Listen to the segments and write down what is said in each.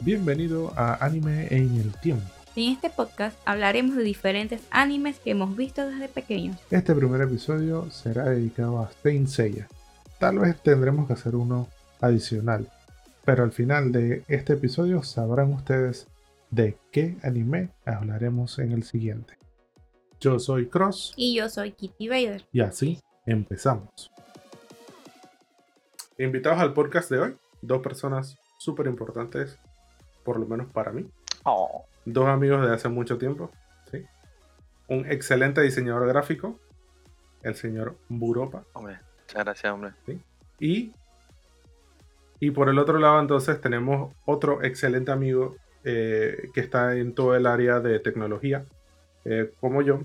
Bienvenido a Anime en el Tiempo. En este podcast hablaremos de diferentes animes que hemos visto desde pequeños. Este primer episodio será dedicado a Saint Seiya. Tal vez tendremos que hacer uno adicional, pero al final de este episodio sabrán ustedes de qué anime hablaremos en el siguiente. Yo soy Cross Y yo soy Kitty Vader. y así empezamos. Invitados al podcast de hoy, dos personas súper importantes, por lo menos para mí. Oh, Dos amigos de hace mucho tiempo. ¿sí? Un excelente diseñador gráfico, el señor Buropa. hombre, muchas gracias, hombre. Y, y por el otro lado, entonces, tenemos otro excelente amigo eh, que está en todo el área de tecnología, eh, como yo,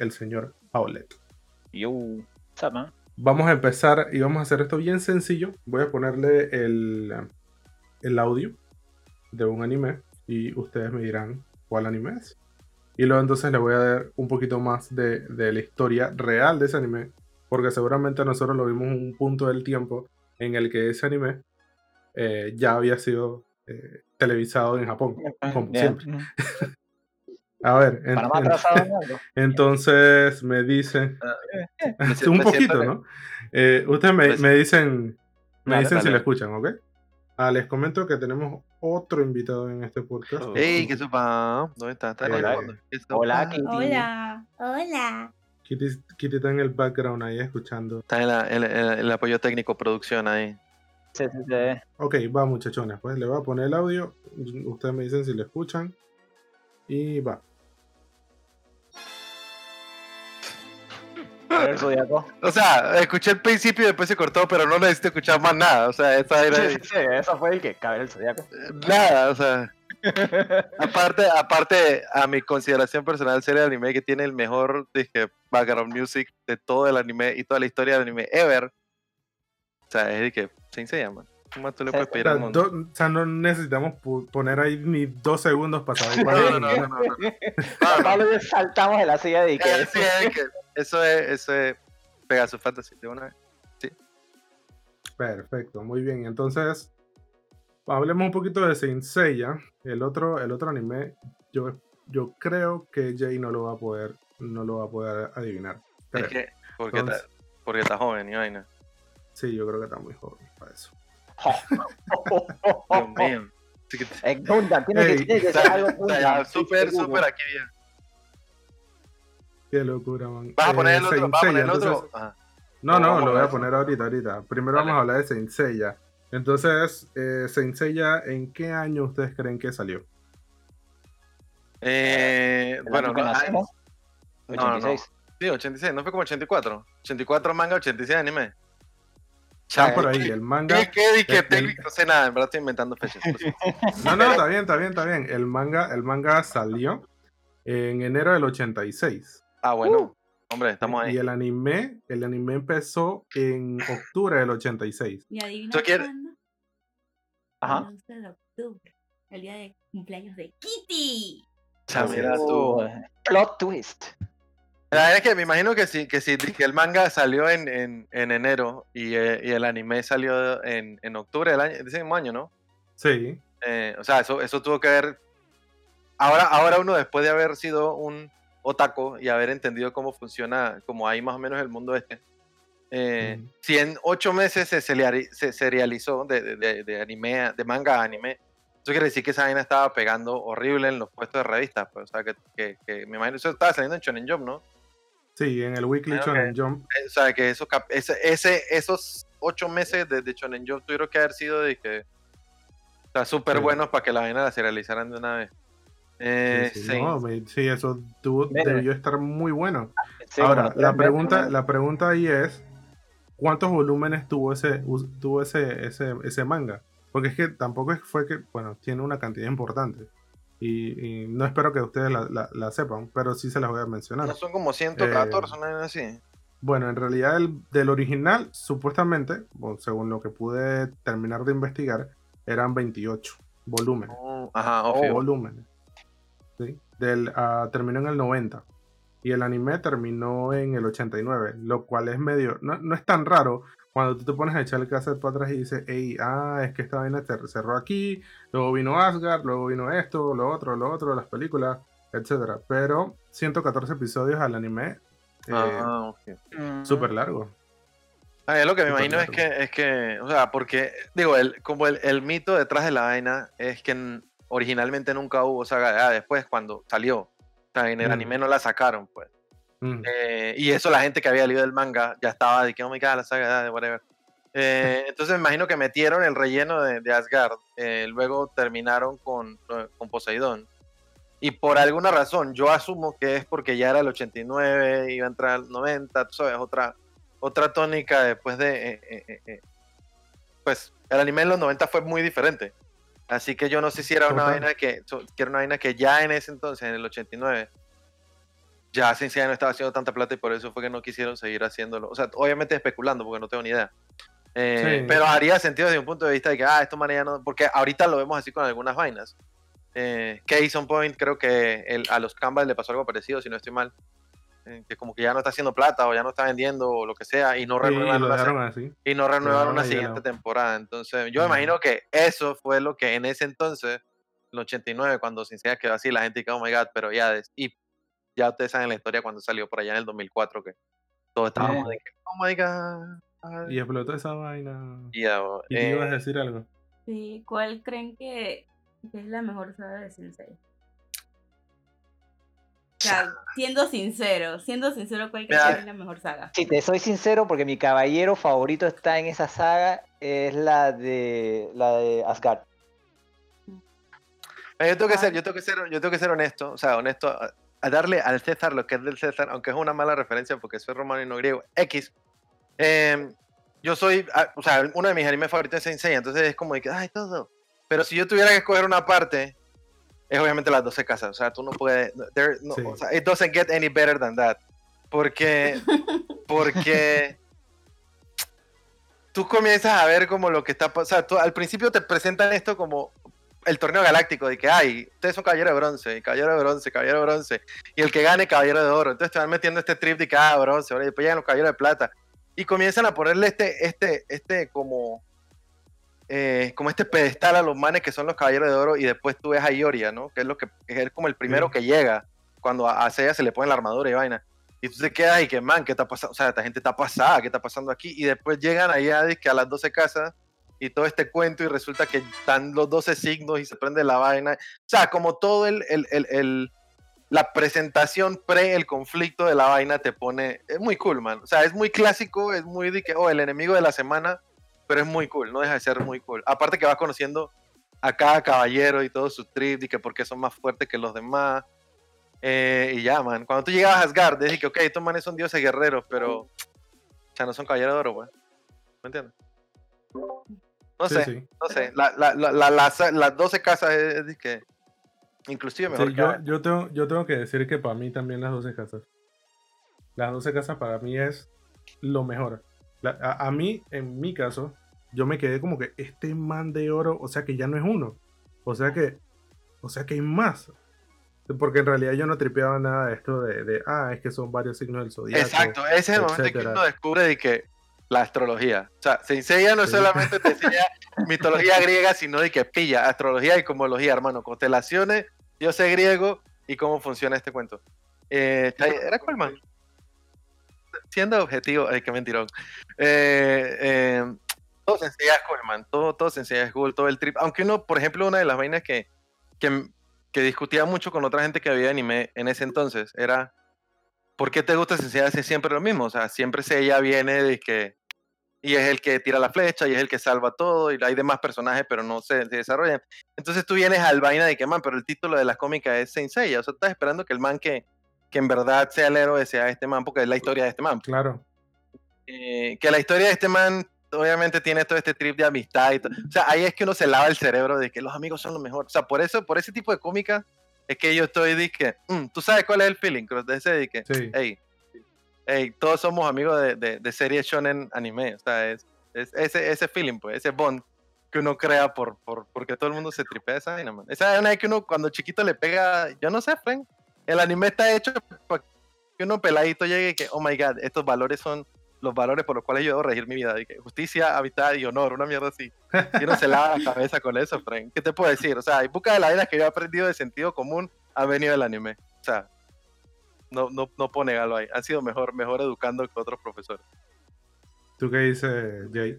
el señor Paulette. Yo, Sama. Vamos a empezar y vamos a hacer esto bien sencillo. Voy a ponerle el, el audio de un anime y ustedes me dirán cuál anime es. Y luego entonces le voy a dar un poquito más de, de la historia real de ese anime, porque seguramente nosotros lo vimos en un punto del tiempo en el que ese anime eh, ya había sido eh, televisado en Japón, como Bien. siempre. A ver, en- en- entonces me dicen, siento- un poquito, ¿no? Eh, ustedes me, me dicen, me Dale, dicen si lo escuchan, ¿ok? Ah, les comento que tenemos otro invitado en este podcast. ¡Ey, qué supa! ¿Dónde está? ¿Está Hola. Hola, Kitty. Hola. Hola. Kitty, Kitty está en el background ahí escuchando. Está en la- el- el apoyo técnico, producción ahí. Sí, sí, sí. Ok, va muchachones, pues le voy a poner el audio. Ustedes me dicen si lo escuchan. Y va. Ver, Zodíaco. O sea, escuché el principio y después se cortó, pero no necesito escuchar más nada. O sea, esa era Sí, sí, sí, eso fue el que cabe el Zodíaco. nada. O sea, aparte, aparte, a mi consideración personal, serie de anime que tiene el mejor dije, background music de todo el anime y toda la historia del anime ever. O sea, es de que, ¿sí se llama? ¿Cómo más tú le puedes O pedir sea, al mundo? do- o sea, no necesitamos poner ahí ni dos segundos para saber cuál No, es. no, no, no, no, no. A Pablo y saltamos de la silla de que eso es, eso es Pegasus Fantasy de una vez. Perfecto, muy bien. Entonces, hablemos un poquito de Saint Seiya. El otro, el otro anime, yo, yo creo que Jay no lo va a poder, no lo va a poder adivinar. Creo. Es que, porque, Entonces- está, porque está joven y vaina. Sí, yo creo que está muy joven para eso. Dios mío. Que- Es Gundam, tiene Ey, que ser algo ya, Gundam, súper, súper aquí bien. Qué locura, man. ¿Vas a Eh, poner el otro? Saint ¿Vas a poner el otro? No, No, lo voy a poner ahorita, ahorita. Primero vamos a hablar de Saint Seiya. Entonces, eh, Saint Seiya, ¿en qué año ustedes creen que salió? Eh, bueno, no, ah, nacemos, no, no. 86. sí, 86, no fue como 84. 84 manga, 86 anime. Está por ahí, ¿qué- el manga. ¿Qué, qué, di que el- técnico? No sé nada, en verdad estoy inventando fechas. por eso. No, no, está bien, está bien, está bien. El manga, el manga salió en enero del 86. Ah, bueno. Hombre, estamos Y ahí. el anime, el anime empezó en octubre del 86. ¿Y adivina ¿Tú quieres? Ajá. El 11 de octubre. El día de cumpleaños de Kitty. O sea, mira tú. Oh, Plot twist. La verdad es que me imagino que sí, que sí, que el manga salió en, en, en enero y, eh, y el anime salió en, en octubre del año, de ese mismo año, ¿no? Sí, Eh, o sea, eso, eso tuvo que ver. Ahora, ahora uno, después de haber sido un otaku y haber entendido cómo funciona, como hay más o menos el mundo este, eh, Ujú. si en ocho meses se, se serializó de, de- de- anime, de manga a anime, eso quiere decir que esa vaina estaba pegando horrible en los puestos de revistas. Pues, o sea, que, que, que me imagino eso estaba saliendo en Shonen Jump, ¿no? Sí, en el Weekly Ah. Shonen Jump. Eh, O sea, que esos, cap- ese, ese, esos ocho meses de, de Shonen Jump tuvieron que haber sido de que. O sea, súper Sí. buenos para que la vaina la serializaran de una vez. Eh, Sí, sí, sí. no, me- sí, eso tuvo, debió estar muy bueno. Sí, Ahora, bueno, la pregunta, la pregunta ahí es, ¿cuántos volúmenes tuvo ese, tuvo ese, ese, ese manga? Porque es que tampoco es- fue que, bueno, tiene una cantidad importante. Y, y no espero que ustedes la, la- la sepan, pero sí se las voy a mencionar. No son como 114, una vaina así. Bueno, en realidad el, del original, supuestamente, bueno, según lo que pude terminar de investigar, eran 28 volúmenes. Oh, ajá, o obvio. volúmenes. ¿sí? Del, ah, terminó en el 90. Y el anime terminó en el 89, lo cual es medio, no, no es tan raro, cuando tú te pones a echar el cassette para atrás y dices, hey, ah, es que esta vaina te cerró aquí, luego vino Asgard, luego vino esto, lo otro, lo otro, las películas, etcétera. Pero 114 episodios al anime, eh, Ah, ok. Mm. súper largo. Ah, es lo que me imagino es que, es que, o sea, porque, digo, el, como el, el mito detrás de la vaina es que originalmente nunca hubo saga de Hades, después cuando salió, o sea, en el Mm. anime no la sacaron, pues. Mm. Eh, y eso la gente que había leído el manga ya estaba de que, oh my god, la saga de Hades, whatever. Eh, entonces me imagino que metieron el relleno de, de Asgard, eh, luego terminaron con, eh, con Poseidón. Y por alguna razón, yo asumo que es porque ya era el 89, iba a entrar al 90, tú sabes, otra, otra tónica después de... eh, eh, pues el anime en los 90 fue muy diferente. Así que yo no sé si era una vaina que, que era una vaina que ya en ese entonces, en el 89, ya Sensei no estaba haciendo tanta plata y por eso fue que no quisieron seguir haciéndolo. O sea, obviamente especulando porque no tengo ni idea. Eh, Sí. Pero haría sentido desde un punto de vista de que, ah, esto manera no. Porque ahorita lo vemos así con algunas vainas. Eh, Case on Point, creo que el- a los Canvas le pasó algo parecido, si no estoy mal. Eh, que como que ya no está haciendo plata o ya no está vendiendo o lo que sea y no Sí, y y no renuevan dejaron una siguiente temporada. Entonces, yo me Ujú. imagino que eso fue lo que en ese entonces, el 89, cuando Cincia quedó así, la gente dijo, oh my god, pero ya, y ya ustedes saben la historia cuando salió por allá en el 2004, que todos estábamos Sí. de que, oh my god. ay". Y explotó esa vaina. Y ibas a eh, decir algo. Sí, ¿cuál creen que, que es la mejor saga de Sensei? O sea, siendo sincero, siendo sincero, ¿cuál creen Mira, que es la mejor saga? Si te soy sincero, porque mi caballero favorito está en esa saga, es la de la de Asgard. eh, yo tengo que Ah. ser, yo tengo que ser, yo tengo que ser honesto, o sea, honesto, a, darle al César lo que es del César, aunque es una mala referencia porque soy romano y no griego, X. Eh, yo soy, ah, o sea, uno de mis animes favoritos es Sensei, entonces es como de que, ay, todo. Pero si yo tuviera que escoger una parte, es obviamente las 12 casas. O sea, tú no puedes, there- no, Sí. o sea, it doesn't get any better than that. Porque, porque tú comienzas a ver como lo que está pasando. O sea, tú- al principio te presentan esto como el torneo galáctico, de que, ay, ustedes son caballero de bronce, y caballero de bronce, caballero de bronce, y el que gane, caballero de oro. Entonces te van metiendo este trip de que, ah, bronce, ahora y después llegan los caballeros de plata. Y comienzan a ponerle este, este, este como, eh, como este pedestal a los manes que son los caballeros de oro, y después tú ves a Ioria, ¿no? Que es lo que es como el primero Sí. que llega cuando a, a Seiya se le pone la armadura y vaina. Y tú te quedas y que, man, ¿qué está pasando? O sea, esta gente está pasada, ¿qué está pasando aquí? Y después llegan ahí a, que a las 12 casas y todo este cuento y resulta que están los 12 signos y se prende la vaina. O sea, como todo el, el, el, el- la presentación pre el conflicto de la vaina te pone, es muy cool, man. O sea, es muy clásico, es muy de que, oh, el enemigo de la semana, pero es muy cool, no deja de ser muy cool. Aparte que vas conociendo a cada caballero y todo su trip y que por qué son más fuertes que los demás. Eh, y ya, man. Cuando tú llegabas a Asgard, dije que, ok, estos manes son dioses guerreros, pero. Sea, no son caballeros de oro, güey. ¿Me entiendes? No Sí, sé, sí. no sé. La, la, la, la- las, las 12 casas es, es de que. Inclusive mejor Sí, yo, yo, tengo, yo tengo que decir que para mí también las 12 casas. Las 12 casas para mí es lo mejor. A, a mí, en mi caso, yo me quedé como que este man de oro, o sea que ya no es uno. O sea que, o sea que hay más. Porque en realidad yo no tripeaba nada de esto de, de, ah, es que son varios signos del zodiaco. Exacto, ese es el momento en que uno descubre de que la astrología. O sea, se enseña no Sí. solamente te enseña mitología griega, sino de que pilla astrología y cosmología, hermano. Constelaciones, yo sé griego y cómo funciona este cuento. Eh, ¿Era cuál man? Siendo objetivo, ay, qué mentirón. Eh, eh, todo se enseña es cool, man. Todo, todo se enseña es cool, todo el trip. Aunque uno, por ejemplo, una de las vainas que, que, que discutía mucho con otra gente que había anime en ese entonces era ¿por qué te gusta Sensei hace siempre lo mismo? O sea, siempre ella viene de que y es el que tira la flecha y es el que salva todo y hay demás personajes pero no se, se desarrollan. Entonces tú vienes al vaina de que man, pero el título de la cómica es Sensei, o sea, estás esperando que el man que, que en verdad sea el héroe sea este man porque es la historia de este man. Claro. Eh, que la historia de este man obviamente tiene todo este trip de amistad y todo. O sea, ahí es que uno se lava el cerebro de que los amigos son lo mejor. O sea, por eso, por ese tipo de cómica es que yo estoy de que, mm, tú sabes cuál es el feeling, Cross, de ese de que, Sí. hey, hey, todos somos amigos de, de, de series shonen anime. O sea, es, es ese, ese feeling, pues, ese bond que uno crea por, por, porque todo el mundo se tripea esa vaina, man. Esa es una que uno cuando chiquito le pega, yo no sé, Frank, el anime está hecho para que uno peladito llegue y que, oh my god, estos valores son los valores por los cuales yo debo regir mi vida. Justicia, amistad y honor, una mierda así. Y uno se lava la cabeza con eso, Frank. ¿Qué te puedo decir? O sea, hay pocas de las ideas que yo he aprendido de sentido común han venido del anime. O sea, no, no, no puedo negarlo ahí. Han sido mejor, mejor educando que otros profesores. ¿Tú qué dices, Jay?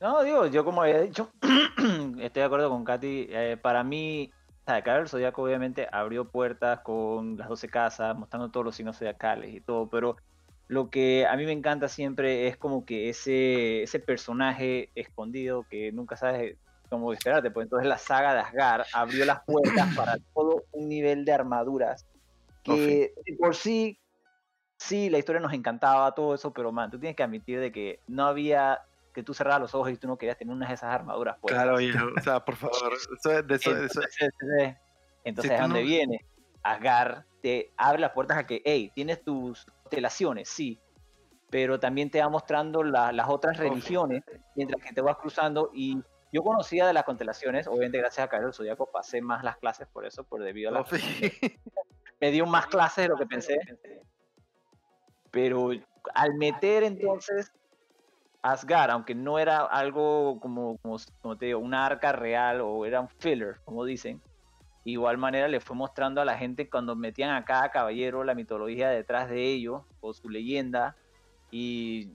No, digo, yo como había dicho, estoy de acuerdo con Katy. eh, para mí, Caballero del Zodíaco obviamente abrió puertas con las 12 casas, mostrando todos los signos zodiacales y todo, pero lo que a mí me encanta siempre es como que ese, ese personaje escondido que nunca sabes cómo esperarte, pues entonces la saga de Asgard abrió las puertas para todo un nivel de armaduras que de por sí, sí, la historia nos encantaba, todo eso, pero man, tú tienes que admitir de que no había que tú cerrabas los ojos y tú no querías tener unas de esas armaduras puestas. Claro, viejo. O sea, por favor. Eso es de eso, eso- Entonces, entonces, entonces, tú ¿a dónde no- viene? Asgard te abre las puertas a que, hey, tienes tus constelaciones, sí, pero también te va mostrando la- las otras religiones mientras que te vas cruzando y yo conocía de las constelaciones, obviamente gracias a del Zodíaco pasé más las clases por eso, por debido a la... Me dio más clases de lo que pensé, pero al meter entonces Asgard, aunque no era algo como, como, como te digo, una arca real o era un filler, como dicen, igual manera le fue mostrando a la gente cuando metían a cada caballero la mitología detrás de ellos o su leyenda y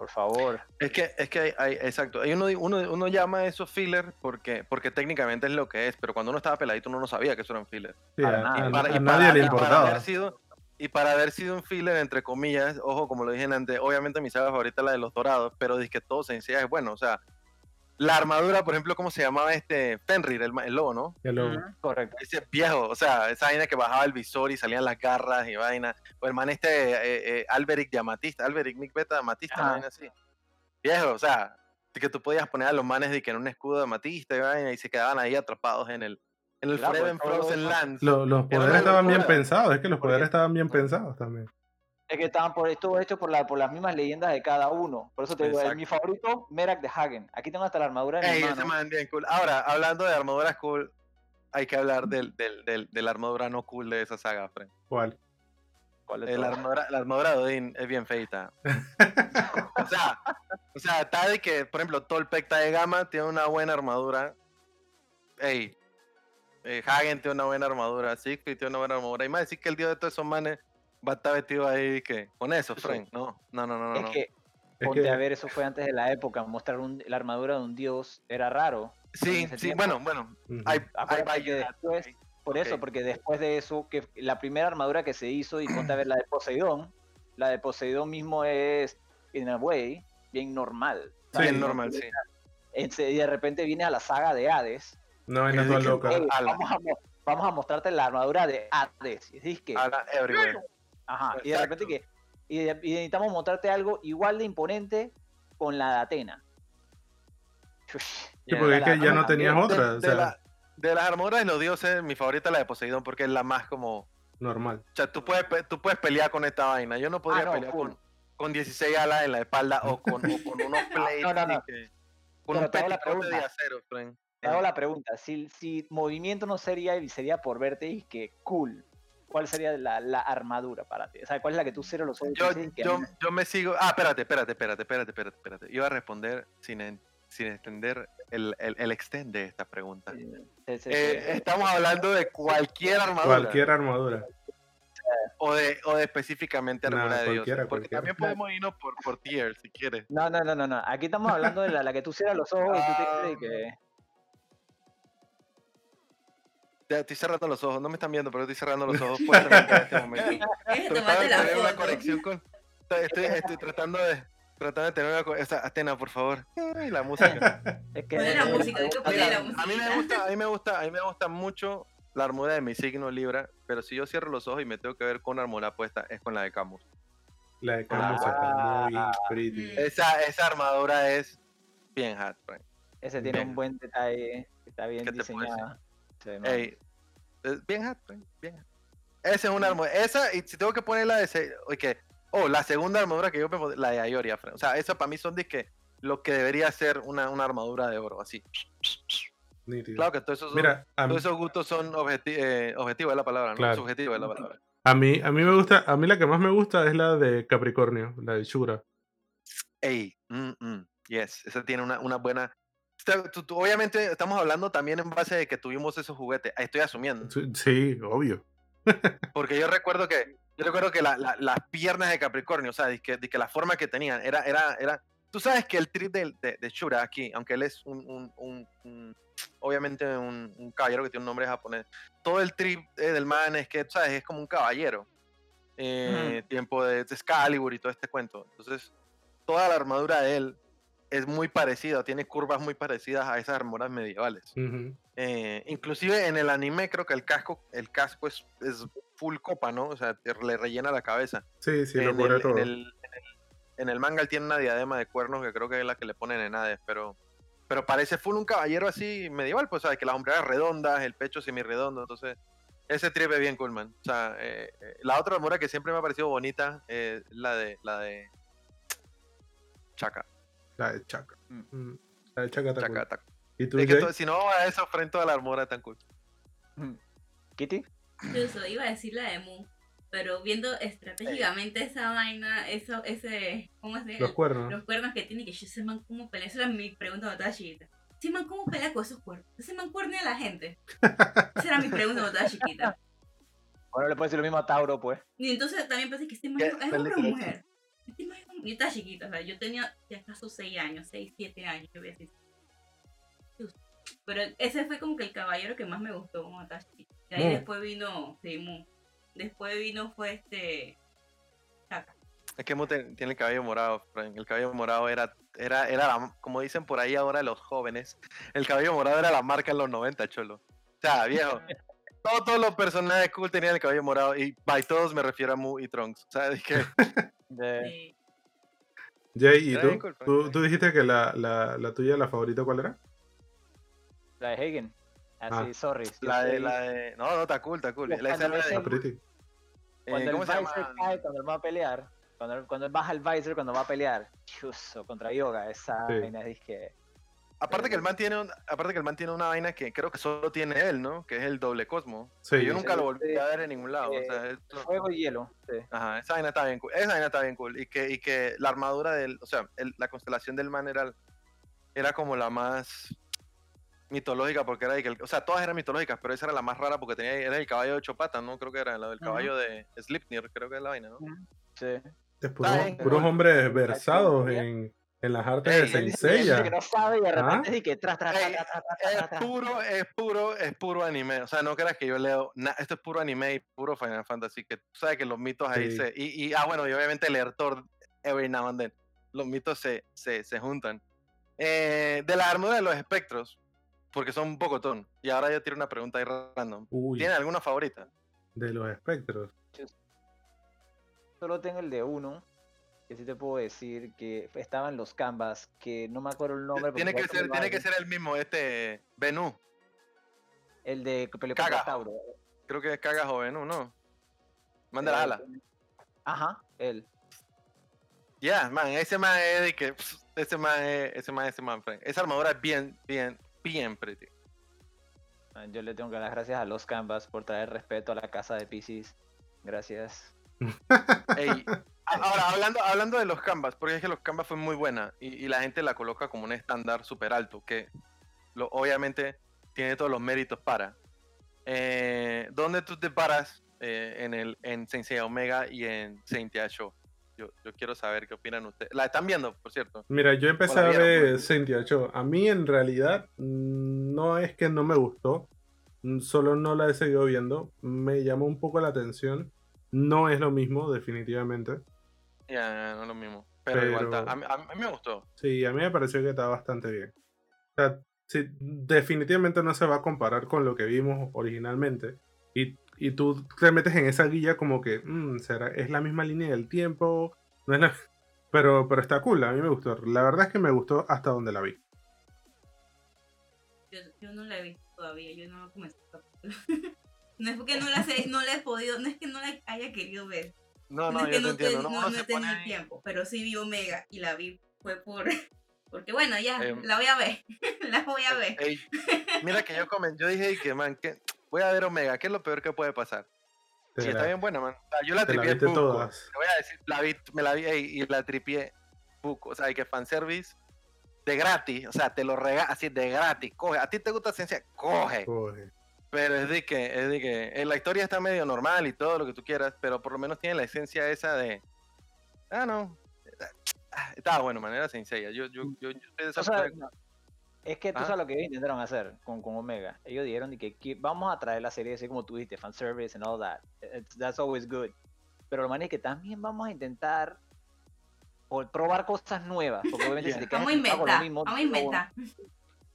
por favor, Es que, es que hay, hay- exacto. Hay uno, uno, uno llama eso filler porque, porque técnicamente es lo que es, pero cuando uno estaba peladito uno no sabía que eso eran filler. Sí, Para a, nada. a- Y para- a y nadie para- le importaba. haber sido- y para haber sido un filler, entre comillas, ojo, como lo dije antes, obviamente mi saga favorita es la de los dorados, pero dice que todo sencilla es bueno. O sea, la armadura, por ejemplo, ¿cómo se llamaba este? Fenrir, el, el lobo, ¿no? Ya lo- Ujú, correcto. Ese viejo, o sea, esa vaina que bajaba el visor y salían las garras y vaina. O el man este, eh, eh, Alberic de Amatista, Alberic Nick Beta de Amatista, vaina así. Viejo, o sea, que tú podías poner a los manes de que en un escudo de Amatista y vaina y se quedaban ahí atrapados en el, en el Claro, Forever pues, Frozen lo- los poderes estaban bien pensados, es que los poderes estaban bien pensados también. Es que estaban por esto hecho por, la, por las mismas leyendas de cada uno. Por eso te digo, mi favorito, Merak de Hagen. Aquí tengo hasta la armadura de mi Ey, ese mano. man bien cool. Ahora, hablando de armaduras cool, hay que hablar del, del, del, de la armadura no cool de esa saga, Fren. ¿Cuál? ¿Cuál Eh, la, armadura, la armadura de Odín es bien feita. o sea, o sea, está de que, por ejemplo, Tolpecta de Gama tiene una buena armadura. Ey, eh, Hagen tiene una buena armadura. Siegfried tiene una buena armadura. Y más decir que el dios de todos esos manes va a estar vestido ahí que con eso, Eso. Frank. No, no, no, no. es no. que, Es ponte que- a ver, eso fue antes de la época. Mostrar un- la armadura de un dios era raro. Sí, sí, tiempo. bueno, bueno. Ujú. Hay, hay Acuérdate que varias. después, por eso, Ok. porque después de eso, que la primera armadura que se hizo, y ponte a ver la de Poseidón, la de Poseidón mismo es, in a way, bien normal. Sí. Bien normal, sí. Y de repente viene a la saga de Hades. No, Es loca. "Ey, ala. vamos, a, mo- vamos a mostrarte la armadura de Hades. Y dices que, everywhere. Ajá, y de repente que. Y, de- y necesitamos mostrarte algo igual de imponente con la de Atena. Sí, porque es que ya no tenías De- otra, o de sea, la- de las armaduras de los dioses, mi favorita es la de Poseidón porque es la más como. normal. O sea, tú puedes, tú puedes pelear con esta vaina. Yo no podría Ah, no, pelear con, con 16 alas en la espalda o con, o con unos plates. no, no. y que- con Pero un de pregunta. acero. Te hago la pregunta: si, si movimiento no sería y sería por verte y que cool, ¿cuál sería la, la armadura para ti? O sea, ¿cuál es la que tú cierras los ojos y Yo, yo, yo me sigo. Ah, espérate, espérate, espérate, espérate, espérate, espérate. Iba a responder sin, en- sin extender el, el, el extend de esta pregunta. Eh, estamos hablando de cualquier armadura. Cualquier armadura. O de, o de específicamente armadura de Dios. Porque cualquiera. también podemos irnos por, por tier si quieres. No, no, no, no, no. Aquí estamos hablando de la, la que tú cierras los ojos y tú te crees que. Estoy cerrando los ojos, no me están viendo, pero estoy cerrando los ojos fuertemente en este momento. Que Tratando de tener una conexión con. Estoy, estoy, estoy tratando de. Tratando de tener una co- esa- Atena, por favor. La música. Es que la música, a mí me gusta, a mí me gusta, a mí me gusta mucho la armadura de mi signo Libra, pero si yo cierro los ojos y me tengo que ver con una armadura puesta, es con la de Camus. La de Camus está muy Ah. pretty. Mm. Esa, esa armadura es bien hard, Frank. Ese tiene Bien. un buen detalle, está bien ¿Qué te puedo diseñada. Sí. Ey, es bien hard, Frank, bien. Esa es una armadura. Esa, y si tengo que poner la de. ese- oye, que- Oh, la segunda armadura que yo me la de Ayoria. O sea, esa para mí son de que lo que debería ser una, una armadura de oro, así. Nítido. Claro que todos esos, son- Mira, a mí- todos esos gustos son objeti- eh, objetivos, es la palabra, ¿no? Claro. Subjetivos es la palabra. A mí, a mí me gusta, a mí la que más me gusta es la de Capricornio, la de Shura. Ey, mm, mm, yes, esa tiene una, una buena. Está- tú- tú- obviamente estamos hablando también en base de que tuvimos esos juguetes. Ahí Estoy asumiendo. Sí, obvio. Porque yo recuerdo que, yo recuerdo que la- la- las piernas de Capricornio, o sea, de que, de que la forma que tenían, era, era, era. Tú sabes que el trip del- de, de, Shura aquí, aunque él es un, un- un- un- obviamente un, un caballero que tiene un nombre japonés, todo el trip eh, del man es que, tú sabes, es como un caballero. Eh, Tiempo de, de Excalibur y todo este cuento. Entonces, toda la armadura de él es muy parecida, tiene curvas muy parecidas a esas armaduras medievales. Eh, inclusive en el anime creo que el casco, el casco es, es full copa, ¿no? O sea, te- le rellena la cabeza. Sí, sí, lo en, cubre el, todo. en, el, en, el, en el manga él tiene una diadema de cuernos que creo que es la que le ponen en Hades, pero, pero parece full un caballero así medieval, pues, ¿sabes? Que las hombreras redondas, el pecho semi-redondo, entonces ese trip es bien cool, man. O sea, eh, eh, la otra armadura que siempre me ha parecido bonita es la de, la de Chaka. La de Chaka. Mm. Mm. La de Chaka Chaka, cool. ¿Y tú, es que si no a eso frente a la armadura tan cool. Kitty. Incluso iba a decir la de Mu, pero viendo estratégicamente esa vaina, eso, ese, ¿cómo es? Los cuernos. los cuernos que tiene que yo ese man cómo pelea, esa era mi pregunta cuando estaba chiquita. Ese man cómo pelea con esos cuernos, ese man cuernea a la gente. Esa era mi pregunta cuando estaba chiquita. Bueno, le puedes decir lo mismo a Tauro, pues. Y entonces también pensé que este man es hombre o mujer. Yo estaba chiquita, o sea, yo tenía ya acaso 6 años, 6, 7 años, yo voy a decir. Pero ese fue como que el caballero que más me gustó como estaba chiquita. Y ahí después vino, sí, Mu. Después vino fue este... Chaka. Es que Mu te- tiene el cabello morado, Frank. El cabello morado era, era, era la- como dicen por ahí ahora los jóvenes, el cabello morado era la marca en los 90, cholo. O sea, viejo. Todos, todos los personajes cool tenían el cabello morado y by todos me refiero a Mu y Trunks. O sea, es que De... Sí. Jay, ¿y tú? cool, ¿Tú, tú dijiste que la, la, la tuya, la favorita, ¿cuál era? La de Hagen. Así, Ah. sorry. yo la de, la de. No, no, está cool, está cool. La escena de- La pretty. eh, Cuando ¿Cómo el se llama? cae, cuando él va a pelear. Cuando, él- cuando él baja el visor cuando va a pelear. Chuso, contra Yoga. Esa Sí. vaina dije. Aparte que el man tiene un- aparte que el man tiene una vaina que creo que solo tiene él, ¿no? Que es el doble cosmo. Sí. Que yo nunca lo volví a ver en ningún lado. o Eh, sea, esto- Fuego y hielo. Sí. Ajá, esa vaina está bien cool. Esa vaina está bien cool. Y que, y que la armadura del. O sea, el- la constelación del man era, era como la más mitológica porque era o sea, todas eran mitológicas, pero esa era la más rara porque tenía era el caballo de ocho patas, ¿no? Creo que era la del caballo de Slipnir, creo que es la vaina, ¿no? Sí. Es puros, hombres versados en, en las artes de Dice que- no sabe y de repente ¿Ah? dice que tras, tras, Es puro, es puro, es puro anime. O sea, no creas que yo leo. esto es puro anime y puro Final Fantasy. Que tú sabes que los mitos ahí Sí. se. Y, ah, bueno, y obviamente leer Thor every now and then. Los mitos se, se, se juntan. Eh, de la armadura de los espectros, porque son un pocotón. Y ahora yo tiro una pregunta ahí random. Uy, ¿Tienen alguna favorita? de los espectros. Solo tengo el de uno. Que sí te puedo decir que estaban los canvas. Que no me acuerdo el nombre. Tiene que, ser, tiene que ser el mismo, este. Benú. El de Caga. Tauro. Creo que es Cagas o Benú, ¿no? Manda la Eh, ala. Ajá, él. Ya, man, ese man es de que. Ese man es. Ese man, ese man, Frank. Esa armadura es bien, bien, bien pretty. Yo le tengo que dar las gracias a los canvas por traer respeto a la casa de Pisces. Gracias. Ey, ahora, hablando, hablando de los canvas, porque es que los canvas fue muy buena y, y la gente la coloca como un estándar súper alto, que lo, obviamente tiene todos los méritos para. Eh, ¿Dónde tú te paras eh, en, el, en Sensei Omega y en Saint Show? Yo, yo quiero saber qué opinan ustedes. La están viendo, por cierto. Mira, yo empecé a ver. Cynthia Cho. A mí en realidad mm, no es que no me gustó, mm, solo no la he seguido viendo. Me llamó un poco la atención. No es lo mismo, definitivamente. Ya, no es lo mismo. Pero, igual está. A, mí- a mí me gustó. Sí, a mí me pareció que está bastante bien. O sea, sí, definitivamente no se va a comparar con lo que vimos originalmente. Y, y tú te metes en esa guía como que, mm, ¿será, ¿es la misma línea del tiempo? No es la... Pero, pero está cool, a mí me gustó. La verdad es que me gustó hasta donde la vi. Yo, yo no la he visto todavía, yo no comencé el capítulo. No es porque no la, sé, no la he podido, no es que no la haya querido ver. No, no, es yo que te no, entiendo. te- No, no- no he tenido el tiempo, pero sí vi Omega y la vi fue por... Porque bueno, ya, Em, la voy a ver, la voy a ver. Ey, mira que yo comen, yo dije que man, que voy a ver Omega, ¿qué es lo peor que puede pasar? Sí, la- está bien buena, man. O sea, yo la tripié. Te voy a decir, la vi, me la vi ey, y la tripié buco. O sea, hay que fanservice de gratis. O sea, te lo rega así de gratis. Coge. A ti te gusta ciencia, coge. Coge. Pero es de que, es de que eh, la historia está medio normal y todo lo que tú quieras, pero por lo menos tiene la esencia esa de. Ah, no. Ah, Estaba bueno, manera sencilla. Yo, yo, yo, yo soy de esa O sea, persona- no, es que tú Ah. sabes lo que ellos intentaron hacer con, con Omega. Ellos dijeron de que, que vamos a traer la serie así como tú dijiste, fanservice and all that. It's- that's always good. Pero lo malo es que también vamos a intentar probar cosas nuevas. Porque obviamente si te quedas Vamos a inventar, vamos a inventar.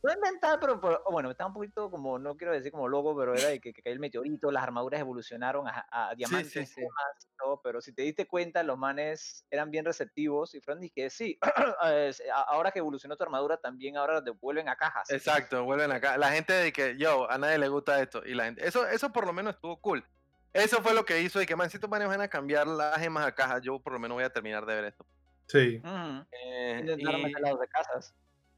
No inventar, pero, pero, bueno, está un poquito como, no quiero decir como loco, pero era de que, que cayó el meteorito, las armaduras evolucionaron a, a diamantes, sí, sí. gemas y todo, pero si te diste cuenta, los manes eran bien receptivos y fueron que sí, a- ahora que evolucionó tu armadura, también ahora devuelven a cajas. Exacto, vuelven acá. La gente de que, yo, a nadie le gusta esto. Y la gente, eso, eso por lo menos estuvo cool. Eso fue lo que hizo y que, man, si estos manes van a cambiar las gemas a cajas, yo por lo menos voy a terminar de ver esto. Sí. Eh, Intentaron y, meter lados de casas.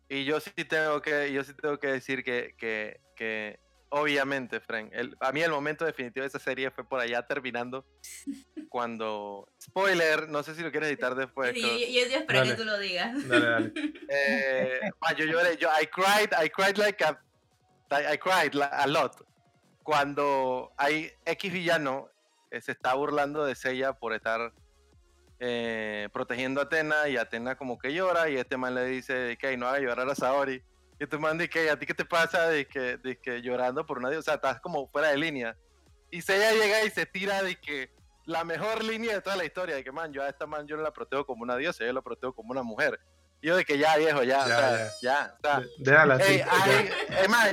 Y yo sí tengo que, yo sí tengo que decir que, que, que obviamente, Fren, el, a mí el momento definitivo de esa serie fue por allá terminando cuando, spoiler, no sé si lo quieres editar después. Sí, yo, yo, yo espero Dale. que tú lo digas. Dale, dale. Eh, yo lloré, yo, I cried, I cried like a, I, cried a lot. Cuando hay X villano eh, se está burlando de Seiya por estar eh, protegiendo a Atena y Atena como que llora y este man le dice que no haga llorar a Saori. Y este man dice que a ti qué te pasa de que, de que llorando por una diosa, o sea, estás como fuera de línea. Y Seiya llega y se tira de que la mejor línea de toda la historia, de que man, yo a esta man yo no la protego como una diosa, yo la protego como una mujer. Y yo de que ya viejo, ya, o Ya, sea, ya, o sea, Déjala así.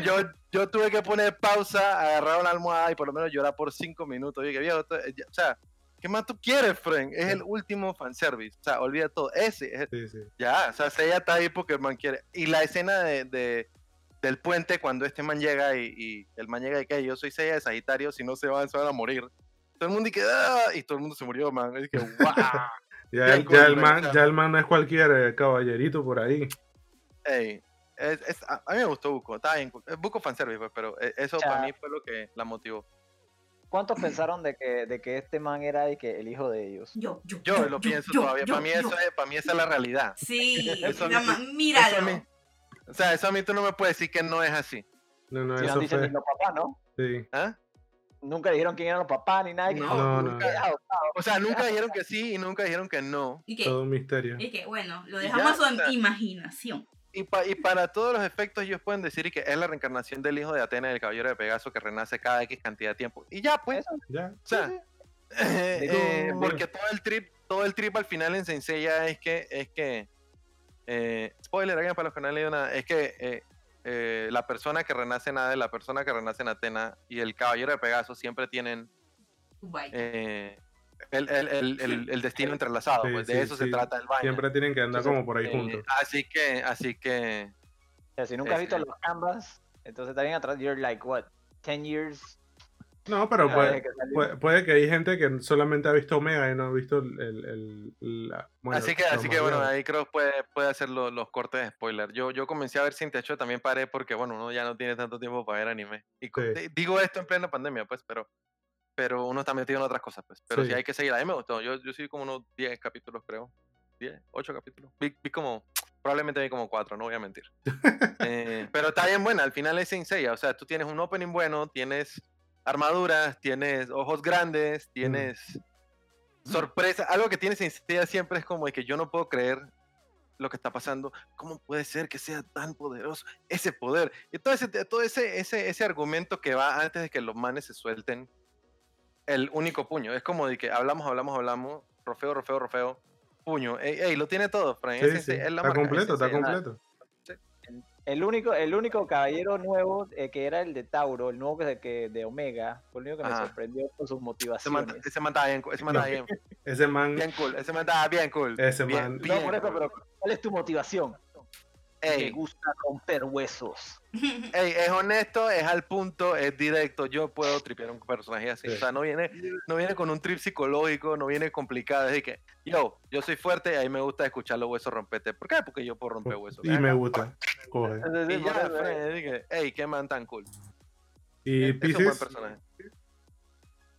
Yo, yo tuve que poner pausa, agarrar una almohada y por lo menos llorar por cinco minutos. Yo dije, viejo, eh, o sea, ¿qué más tú quieres, Fren? Es el último fanservice. O sea, olvida todo. Ese es, Sí, sí. ya, o sea, si ella está ahí porque el man quiere. Y la escena de, de- del puente cuando este man llega y, y el man llega y que yo soy Seiya de Sagitario, si no se van, se van a morir. Todo el mundo dice, "Ah", y todo el mundo se murió, man. Es que, wow. Ya, el- ya el man, ya el man no es cualquier caballerito por ahí. Ey, es- es- a, a mí me gustó Buco, está bien. Buco fanservice, pues, pero eh, eso Cha- para mí fue lo que la motivó. ¿Cuántos pensaron de que, de que este man era de que el hijo de ellos? Yo, yo, Yo lo pienso yo, todavía. yo, para, mí yo. eso es, para mí esa es la realidad. Sí, Eso a mí Eso mí- o sea, eso a mí tú no me puedes decir que no es así. No, no, Si no eso dicen ni fue. los papás, ¿no? Sí. ¿ah? Nunca dijeron quién eran los papás ni nada. que, No, no, nunca no. he adoptado. O sea, nunca dijeron que sí y nunca dijeron que no. Y que, Todo un misterio. y que, bueno, lo dejamos ya, a o sea, su imaginación. Y, pa- y para todos los efectos ellos pueden decir que es la reencarnación del hijo de Atena, del caballero de Pegaso, que renace cada X cantidad de tiempo. Y ya, pues. Eso, Ya. O sea, sí, eh, eh, porque todo el trip, todo el trip al final en Senseiya es que, es que, eh, spoiler, alguien para los que no han leído nada, es que eh, eh, la persona que renace en Hades, la persona que renace en Atena y el caballero de Pegaso siempre tienen eh, el, el- el- el- el destino entrelazado, Sí, pues de sí, eso se trata el baño. Siempre tienen que andar como por ahí Eh, juntos. así que, así que, O sea, si nunca has visto Ese. los canvas, entonces también atrás, you're like, what, 10 years. No, pero puede, puede, puede que hay gente que solamente ha visto Omega y no ha visto el. el- el- la- bueno, así que, los así que bueno, ahí creo que puede, puede hacer lo- los cortes de spoiler. Yo, yo comencé a ver sin techo, también paré porque, bueno, uno ya no tiene tanto tiempo para ver anime. Y Sí. di- digo esto en plena pandemia, pues, pero, pero uno está metido en otras cosas, pues. Pero Sí. sí hay que seguir. A mí me gustó. Yo, yo sí como unos 10 capítulos, creo. 10, 8 capítulos. Vi, vi como, probablemente vi como 4, no voy a mentir. Eh, pero está bien buena, al final es Seiya, O sea, tú tienes un opening bueno, tienes armaduras, tienes ojos grandes, tienes sorpresa. Algo que tiene Seiya siempre es como de que yo no puedo creer lo que está pasando. ¿Cómo puede ser que sea tan poderoso ese poder? Y todo ese, todo ese, ese, ese argumento que va antes de que los manes se suelten el único puño. Es como de que hablamos, hablamos, hablamos, rofeo, rofeo, rofeo, puño. Ey, ey, lo tiene todo, Frank. Sí, es la Está marca, completo, está completo. El único, el único caballero nuevo eh, que era el de Tauro, el nuevo que, que de Omega, fue el único que me sorprendió con sus Ese man, motivaciones. ese man estaba bien, ese man estaba bien, Ese man, bien cool. Ese man estaba bien cool. Ese bien, man- bien no, por eso, pero ¿cuál es tu motivación? Me Ey, gusta romper huesos. ey, es honesto, es al punto, es directo. Yo puedo tripear un personaje así. Sí. O sea, no viene, no viene con un trip psicológico, no viene complicado. Es que, yo, yo soy fuerte y a mí me gusta escuchar los huesos rompete. ¿Por qué? Porque yo puedo romper huesos. y me gusta. Coge. Y ya, Fred, eh. que, ey, qué man tan cool. Y Es- es un buen Pisces, personaje.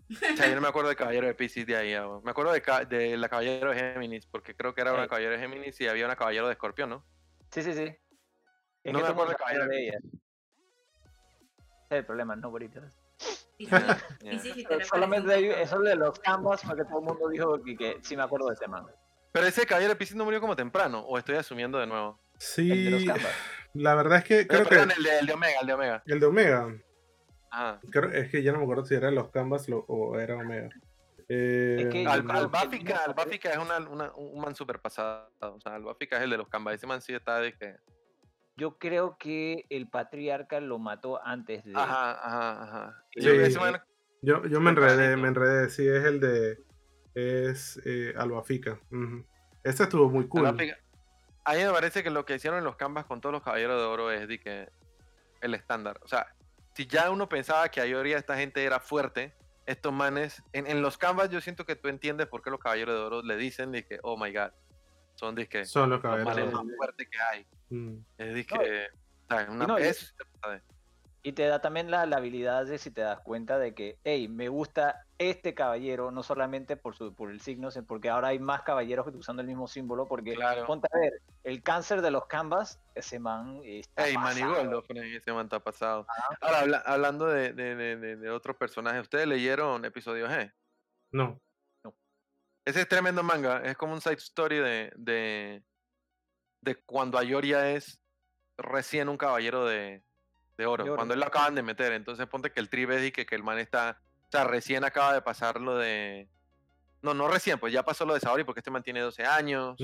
O sea, yo no me acuerdo de Caballero de Pisces de ahí. ah, Me acuerdo de, ca- de la Caballero de Géminis, porque creo que era una. Caballero de Géminis y había una Caballero de Escorpión, ¿no? Sí, sí, sí. Es No que me el acuerdo de habla Caballero de ella. Ese es el problema, no bonitas. Y sí, sí, sí, le Solamente montón. eso de los canvas fue que todo el mundo dijo que, que sí me acuerdo de ese man. Pero ese Caballero de Pisces no murió como temprano, o estoy asumiendo de nuevo. El de los Sí, canvas. la verdad es que Pero, creo que perdón, el de, el de Omega, el de Omega. el de Omega, Ajá. creo- es que ya no me acuerdo si era los Canvas lo- o era Omega. Eh, Es que yo Al, el- Albáfica es una, una- un man super pasado. O sea, Albáfica es el de los Canvas. Ese man sí está de que. Yo creo que el patriarca lo mató antes de. Ajá, ajá, ajá. Sí. Yo- ese man- yo, yo me enredé, me enredé, sí, es el de es eh, Albafica. ujú. Ese estuvo muy cool. Albáfica- A mí me parece que lo que hicieron en los Canvas con todos los caballeros de oro es de que el estándar. O sea, si ya uno pensaba que a mayoría de esta gente era fuerte, estos manes, en, en los Canvas yo siento que tú entiendes por qué los caballeros de oro le dicen de que, oh my god, son de que Son los los caballeros. manes de oro. más fuertes que hay. Mm. Es de No, ¿sabes? Una, no, Y te da también la, la habilidad de si te das cuenta de que, hey, me gusta este caballero, no solamente por su por el signo, sino porque ahora hay más caballeros usando el mismo símbolo, porque Claro. ponte a ver, el cáncer de los canvas, ese man está Ey, pasado. Manigoldo, ese man está pasado. Ahora, habla- hablando de, de, de, de- de otros personajes, ¿ustedes leyeron episodio G? No. Ese es tremendo manga, es como un side story de, de, de cuando Ayoria es recién un caballero de, de oro, De oro. cuando él lo acaban de meter. Entonces ponte que el trip es y que, que el man está, o sea, recién acaba de pasar lo de... No, no recién, pues ya pasó lo de Saori porque este man tiene 12 años.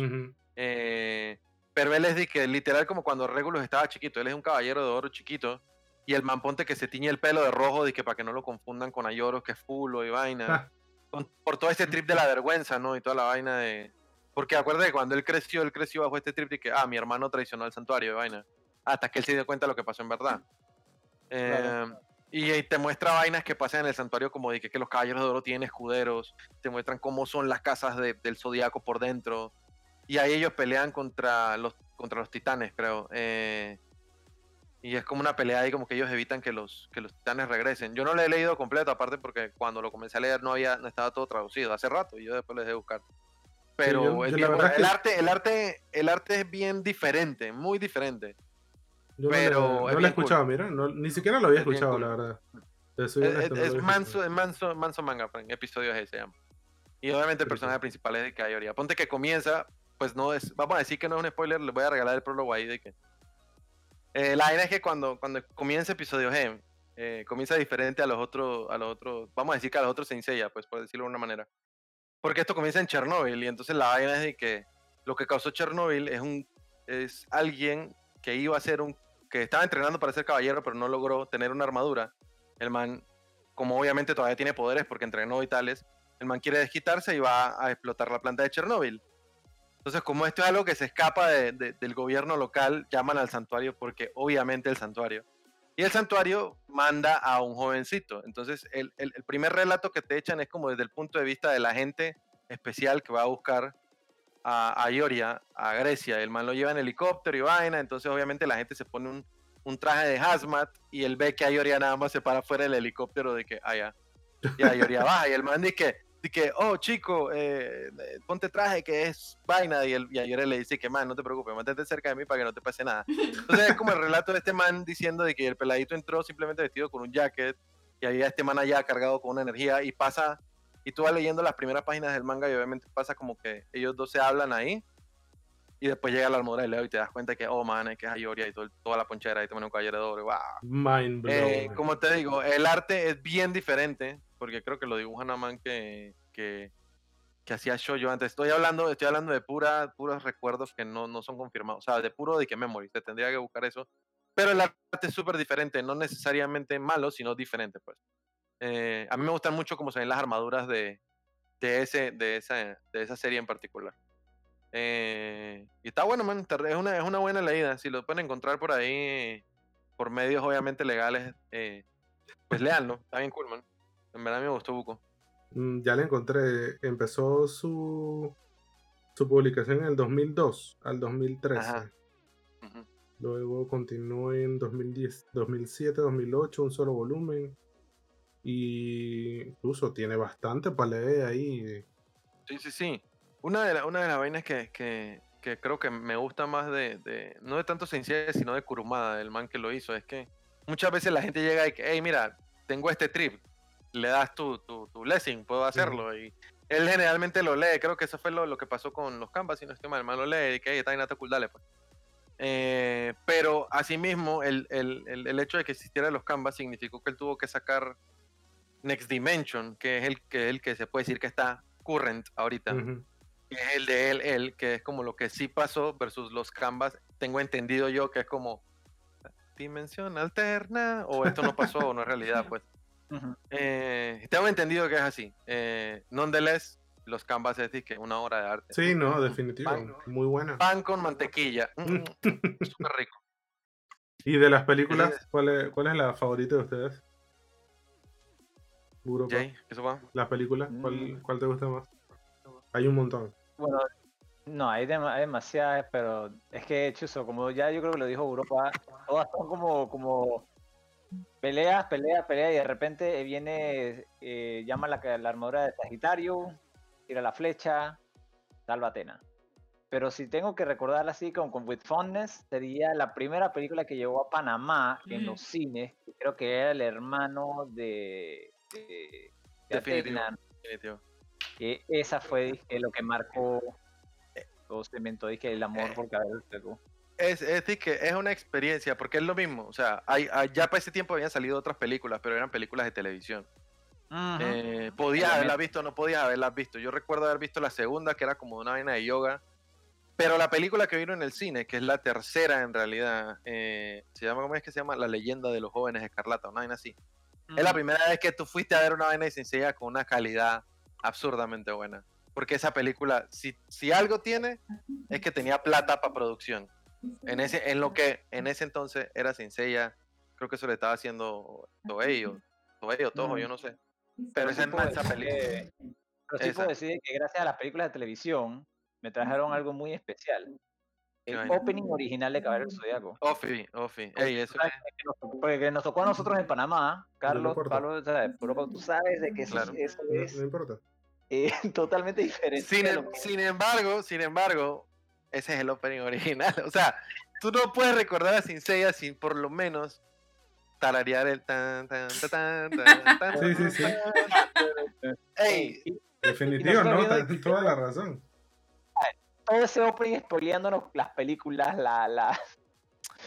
Eh, pero él es de que literal como cuando Regulus estaba chiquito, él es un caballero de oro chiquito. Y el man ponte que se tiñe el pelo de rojo, de que para que no lo confundan con Ayoros, que es fulo y vaina. Ah. Con- por todo este trip de la vergüenza, ¿no? Y toda la vaina de... Porque acuérdate que cuando él creció, él creció bajo este trip de que, ah, mi hermano traicionó al santuario de vaina. Hasta que él se dio cuenta de lo que pasó en verdad. Eh, Claro. y, ahí te muestra vainas que pasan en el santuario, como de que, los caballeros de oro tienen escuderos, te muestran cómo son las casas de- del zodiaco por dentro. Y ahí ellos pelean contra los, contra los titanes, creo. Eh, y es como una pelea ahí, como que ellos evitan que los, que los titanes regresen. Yo no lo he leído completo, aparte porque cuando lo comencé a leer no, había, no estaba todo traducido hace rato y yo después les dejé buscar. Pero yo- yo bien es el, que- arte, el, arte, el arte es bien diferente, muy diferente. Yo no Pero le- es no, lo he bien escuchado, mira, no- ni siquiera lo había Es escuchado, cool. la verdad. Soy Es, honesto, es- no manso, es manso, manso manga, Frank, episodio G se llama. Y obviamente el personaje cool. principal es de Kaioria. Ponte que comienza, pues no es, vamos a decir que no es un spoiler, les voy a regalar el prólogo ahí de que... Eh, la vaina es que cuando, cuando comienza episodio G, eh, comienza diferente a los otros, a los otros, vamos a decir que a los otros se ensella, pues por decirlo de una manera. Porque esto comienza en Chernobyl y entonces la vaina es de que lo que causó Chernobyl es un es alguien que iba a ser un que estaba entrenando para ser caballero pero no logró tener una armadura. El man como obviamente todavía tiene poderes porque entrenó y tales, el man quiere desquitarse y va a explotar la planta de Chernobyl. Entonces, como esto es algo que se escapa de- de- del gobierno local, llaman al santuario porque obviamente el santuario. Y el santuario manda a un jovencito. Entonces, el, primer relato que te echan es como desde el punto de vista del agente especial que va a buscar a, a Ioria, a Grecia. El man lo lleva en helicóptero y vaina. Entonces, obviamente, la gente se pone un, un traje de hazmat y él ve que a Ioria nada más se para fuera del helicóptero de que, allá. Y a Ioria baja. Y el man dice que, dice que oh, chico, eh, eh, ponte traje que es vaina. Y, el, y a Ioria le dice que, man, no te preocupes, mantente cerca de mí para que no te pase nada. Entonces, es como el relato de este man diciendo de que el peladito entró simplemente vestido con un jacket y había este man allá cargado con una energía y pasa. Y tú vas leyendo las primeras páginas del manga y obviamente pasa como que ellos dos se hablan ahí y después llega la armadura de Leo y te das cuenta que, oh, man, es que es Ayoria y todo, toda la ponchera y te pone un caballero de oro, wow. Mind Eh, como te digo, el arte es bien diferente, porque creo que lo dibuja una man que, que, que hacía yo antes. Estoy hablando, estoy hablando de pura, puros recuerdos que no, no son confirmados, o sea, de puro de que memory, te tendría que buscar eso. Pero el arte es súper diferente, no necesariamente malo, sino diferente, pues. Eh, a mí me gustan mucho cómo se ven las armaduras de, de, ese, de, esa, de esa serie en particular. Eh, y está bueno, man. Es una, es una buena leída. Si lo pueden encontrar por ahí, por medios obviamente legales, eh, pues leanlo. Está bien cool, man. En verdad me gustó Buco. Mm, Ya le encontré. Empezó su, su publicación en el 2002 al 2013. Ajá. Ujú. Luego continuó en 2010, 2007, 2008, un solo volumen. Y incluso tiene bastante para leer ahí. Sí, sí, sí. Una de, la- una de las vainas que, que, que creo que me gusta más de, de- no de tanto Sensei, sino de Kurumada, el man que lo hizo, es que muchas veces la gente llega y que, hey, mira, tengo este trip, le das tu, tu, tu blessing, puedo hacerlo. Y él generalmente lo lee, creo que eso fue lo, lo que pasó con los canvas, si no estoy mal, el man lo lee y que, hey, está está cool, dale, pues. Eh, pero asimismo, el, el, el, el hecho de que existieran los canvas significó que él tuvo que sacar Next Dimension, que es el que, el que se puede decir que está current ahorita que es el de él, él, que es como lo que sí pasó versus los canvas. Tengo entendido yo que es como dimensión alterna, o esto no pasó, o no es realidad, pues. Eh, tengo entendido que es así. Eh, nonetheless, los canvas es que una obra de arte. Sí, no, definitivo. Pan- Muy buena. Pan con mantequilla. Mm, mm, Súper rico. ¿Y de las películas, Ese- cuál es, cuál es la favorita de ustedes? Europa. Jay, ¿qué eso va? Las películas, ¿cuál, Mm. cuál te gusta más? Hay un montón. Bueno, no, hay, dema- hay demasiadas, pero es que, Chuso, como ya yo creo que lo dijo Europa, todas son como, como peleas, peleas, peleas, y de repente viene, eh, llama la, la armadura de Sagitario, tira la flecha, salva a Atena. Pero si tengo que recordarla así con, con With Fondness, sería la primera película que llegó a Panamá en Mm. los cines, que creo que era el hermano de, de, de Definitivo. Atena, Definitivo. que esa fue dije, lo que marcó o cementó dije, el amor Eh, por. Es, es decir, que es una experiencia, porque es lo mismo. O sea, hay, hay- ya para ese tiempo habían salido otras películas, pero eran películas de televisión. Eh, podías Obviamente. haberlas visto, no podías haberlas visto. Yo recuerdo haber visto la segunda, que era como una vaina de yoga. Pero la película que vino en el cine, que es la tercera en realidad, eh, se llama, ¿cómo es que se llama? La leyenda de los jóvenes escarlata, una vaina así. Es la primera vez que tú fuiste a ver una vaina de Senseiya con una calidad absurdamente buena. Porque esa película, si, si algo tiene, es que tenía plata para producción. En, ese, en lo que en ese entonces era Senseiya, creo que eso le estaba haciendo Toei o, Toei o Toho, yo no sé. Pero esa, esa película. que- pero sí Esa. puedo decir que gracias a las películas de televisión me trajeron algo muy especial. El opening original de Caballero del Zodiaco. Ofi, Ofi. Ey, eso ¿Sabes? Que nos, porque nos tocó a nosotros en Panamá, Carlos. Pablo, ¿sabes? Europa, tú sabes de que eso, Claro. eso es no importa. eh, totalmente diferente. Sin, em- que- sin embargo, sin embargo, ese es el opening original. O sea, tú no puedes recordar a Senseiya sin por lo menos tararear el tan tan tan tan tan tan. Sí, sí, sí. Ey, Definitivo, ¿no? toda la razón. Todo ese opening spoileándonos las películas, la, la...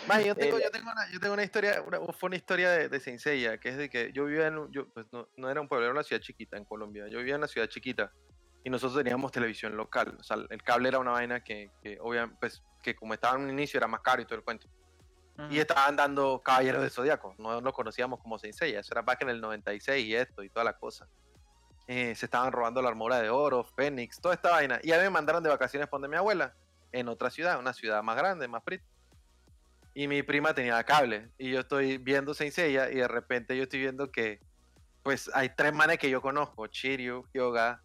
Mae, yo tengo, El- yo tengo una, yo tengo una historia, una, fue una historia de, de Senseiya, que es de que yo vivía en, un- yo, pues no, no era un pueblo, era una ciudad chiquita en Colombia. Yo vivía en una ciudad chiquita y nosotros teníamos televisión local. O sea, el cable era una vaina que, que obviamente, pues, que como estaba en un inicio era más caro y todo el cuento. Y estaban dando Caballeros de Zodíaco. No lo conocíamos como Senseiya. Eso era back en el 96 y esto y toda la cosa. Eh, se estaban robando la armadura de oro, Fénix, toda esta vaina. Y a mí me mandaron de vacaciones para donde mi abuela, en otra ciudad, una ciudad más grande, más pretty. Y mi prima tenía cable. Y yo estoy viendo Senseiya y de repente yo estoy viendo que, pues, hay tres manes que yo conozco: Shiryu, Hyoga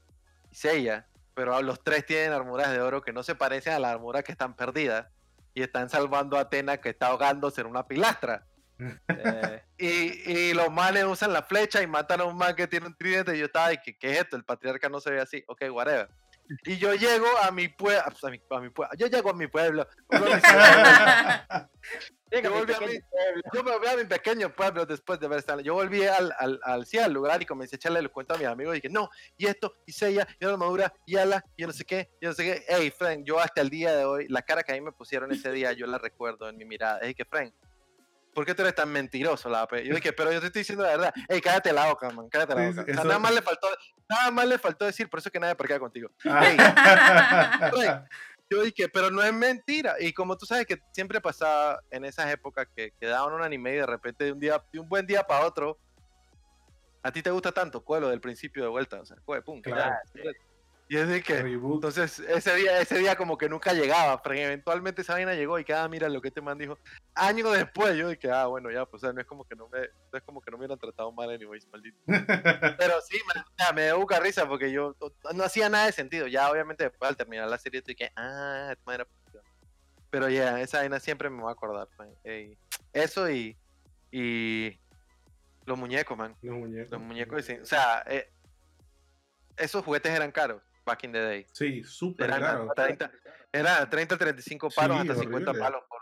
y Seiya. Pero los tres tienen armaduras de oro que no se parecen a la armadura que están perdidas y están salvando a Atena que está ahogándose en una pilastra. Eh, Y, y los manes usan la flecha y matan a un man que tiene un tridente. Y yo estaba, ¿qué, ¿qué es esto? El patriarca no se ve así. Ok, whatever. Y yo llego a mi pueblo. A mi, a mi pue- yo llego a mi pueblo. Yo mi volví a. Yo me volví a mi pequeño pueblo después de ver esta. Yo volví al, al, al, sí, al lugar y comencé a echarle el cuento a mis amigos. Y dije, no, y esto, y Seiya, y la armadura, y ala, y yo no sé qué, yo no sé qué. Hey, Frank, yo hasta el día de hoy, la cara que a mí me pusieron ese día, yo la recuerdo en mi mirada. Es que, Frank, ¿por qué tú eres tan mentiroso, la Yo dije, pero yo te estoy diciendo la verdad. Hey, cállate la boca, man, cállate la boca. sí, O sea, eso- nada más le faltó, nada más le faltó decir, por eso que nadie queda contigo. Ah. Yo dije, pero no es mentira. Y como tú sabes que siempre pasaba en esas épocas que, que daban un anime y de repente de un día, de un buen día para otro, a ti te gusta tanto, cuelo del principio de vuelta, o sea, cue, pum, Claro. ya. Y es de que, Reboot. entonces ese día, ese día como que nunca llegaba, pero eventualmente esa vaina llegó y cada mira lo que este man dijo. Años después yo dije, ah, bueno, ya, pues o sea, no es como que no me, no es como que no me hubieran tratado mal anyways, maldito. Pero sí, me, o sea, me dio buca risa porque yo no- no hacía nada de sentido. Ya, obviamente, después al terminar la serie, que, ah, esta manera. Pero ya, esa vaina siempre me va a acordar. man. Ey, Eso y, y Los muñecos, man. Los muñecos. Los muñecos cin- O sea, eh, esos juguetes eran caros back in the day. Sí, súper Eran caro. 30, era 30, 35 palos Sí, hasta 50 horrible. palos por.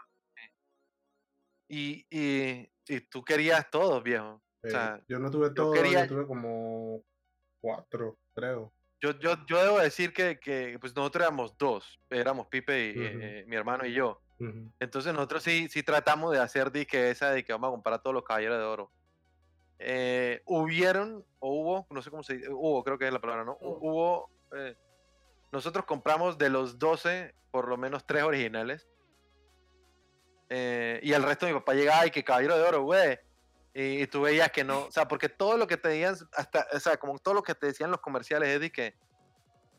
Y, y, y tú querías todos, viejo. Sea, yo no tuve todo, quería- yo tuve como cuatro, creo. Yo, yo, yo debo decir que, que pues nosotros éramos dos. Éramos Pipe y eh, mi hermano y yo. Entonces nosotros sí, sí tratamos de hacer disque esa de que vamos a comprar a todos los caballeros de oro. Eh, hubieron, o hubo, no sé cómo se dice, hubo, creo que es la palabra, ¿no? Hubo. Hubo, eh, nosotros compramos de los 12, por lo menos tres originales. Eh, y el resto mi papá llegaba y que caballero de oro, güey. Y, y tú veías que no, o sea, porque todo lo que te decían, hasta, o sea, como todo lo que te decían los comerciales es de que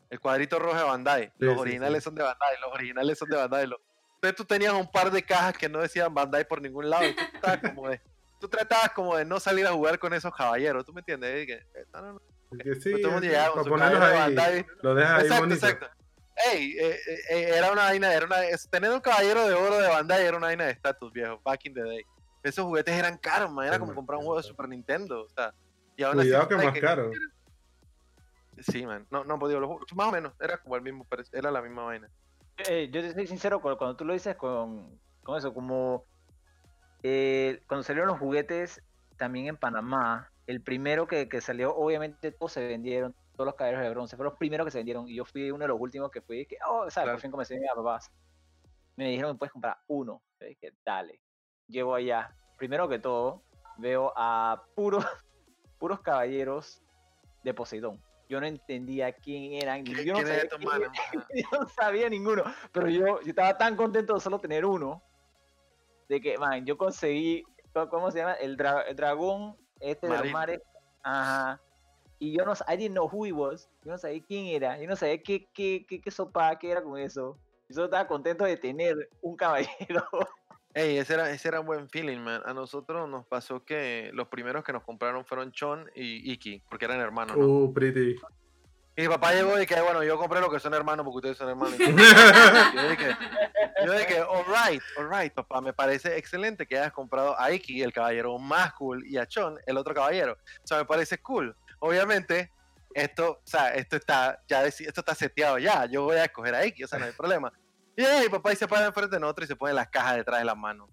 el cuadrito rojo de Bandai, Sí, los sí, originales sí. son de Bandai, los originales son de Bandai. los- entonces tú tenías un par de cajas que no decían Bandai por ningún lado. Y tú, tratabas como de, tú tratabas como de no salir a jugar con esos caballeros. ¿Tú me entiendes? Y que, eh, no, no, no, Que sí, todo el mundo es- llegaba para ponerlos de ahí, Bandai. lo dejas ahí Exacto, bonito. exacto. Ey, eh, eh, eh, era una vaina, era una, tener un caballero de oro de Bandai era una vaina de estatus, viejo, back in the day. Esos juguetes eran caros, man, era como comprar un juego de. Super Nintendo, o sea. Y aún así, Cuidado que más caro. Sí, man, no, no, pues digo, los juegos- más o menos, era como el mismo, era la misma vaina. Eh, yo te soy sincero, cu- cuando tú lo dices con, con eso, como eh, cuando salieron los juguetes también en Panamá, el primero que, que salió, obviamente todos se vendieron, todos los caballeros de bronce, fueron los primeros que se vendieron y yo fui uno de los últimos que fui, que, oh, ¿sabes? Claro. Por fin comencé a papás. Me dijeron puedes comprar uno. Yo dije, dale. Llego allá. Primero que todo, veo a puros, puros caballeros de Poseidón. Yo no entendía quién eran. ¿Qui- Yo no sabía quién yo no ninguno, pero yo, yo estaba tan contento de solo tener uno, de que, man, yo conseguí, ¿cómo- ¿cómo se llama? El, dra- el dragón este de los mares, ajá, y yo no, I didn't know who he was, yo no sabía quién era, yo no sabía qué, qué, qué, qué sopa, qué era con eso, yo solo estaba contento de tener un caballero, Ey, ese era, ese era un buen feeling, man. A nosotros nos pasó que los primeros que nos compraron fueron Chon y Iki, porque eran hermanos, ¿no? Uh, pretty. Y mi papá llegó y que, bueno, yo compré lo que son hermanos porque ustedes son hermanos. yo dije, yo dije, alright, alright, papá, me parece excelente que hayas comprado a Iki, el caballero más cool, y a Chon, el otro caballero. O sea, me parece cool. Obviamente, esto, o sea, esto está, ya esto está seteado ya. Yo voy a escoger a Iki, o sea, no hay problema. Y ahí, mi papá y se para enfrente de nosotros y se pone las cajas detrás de las manos.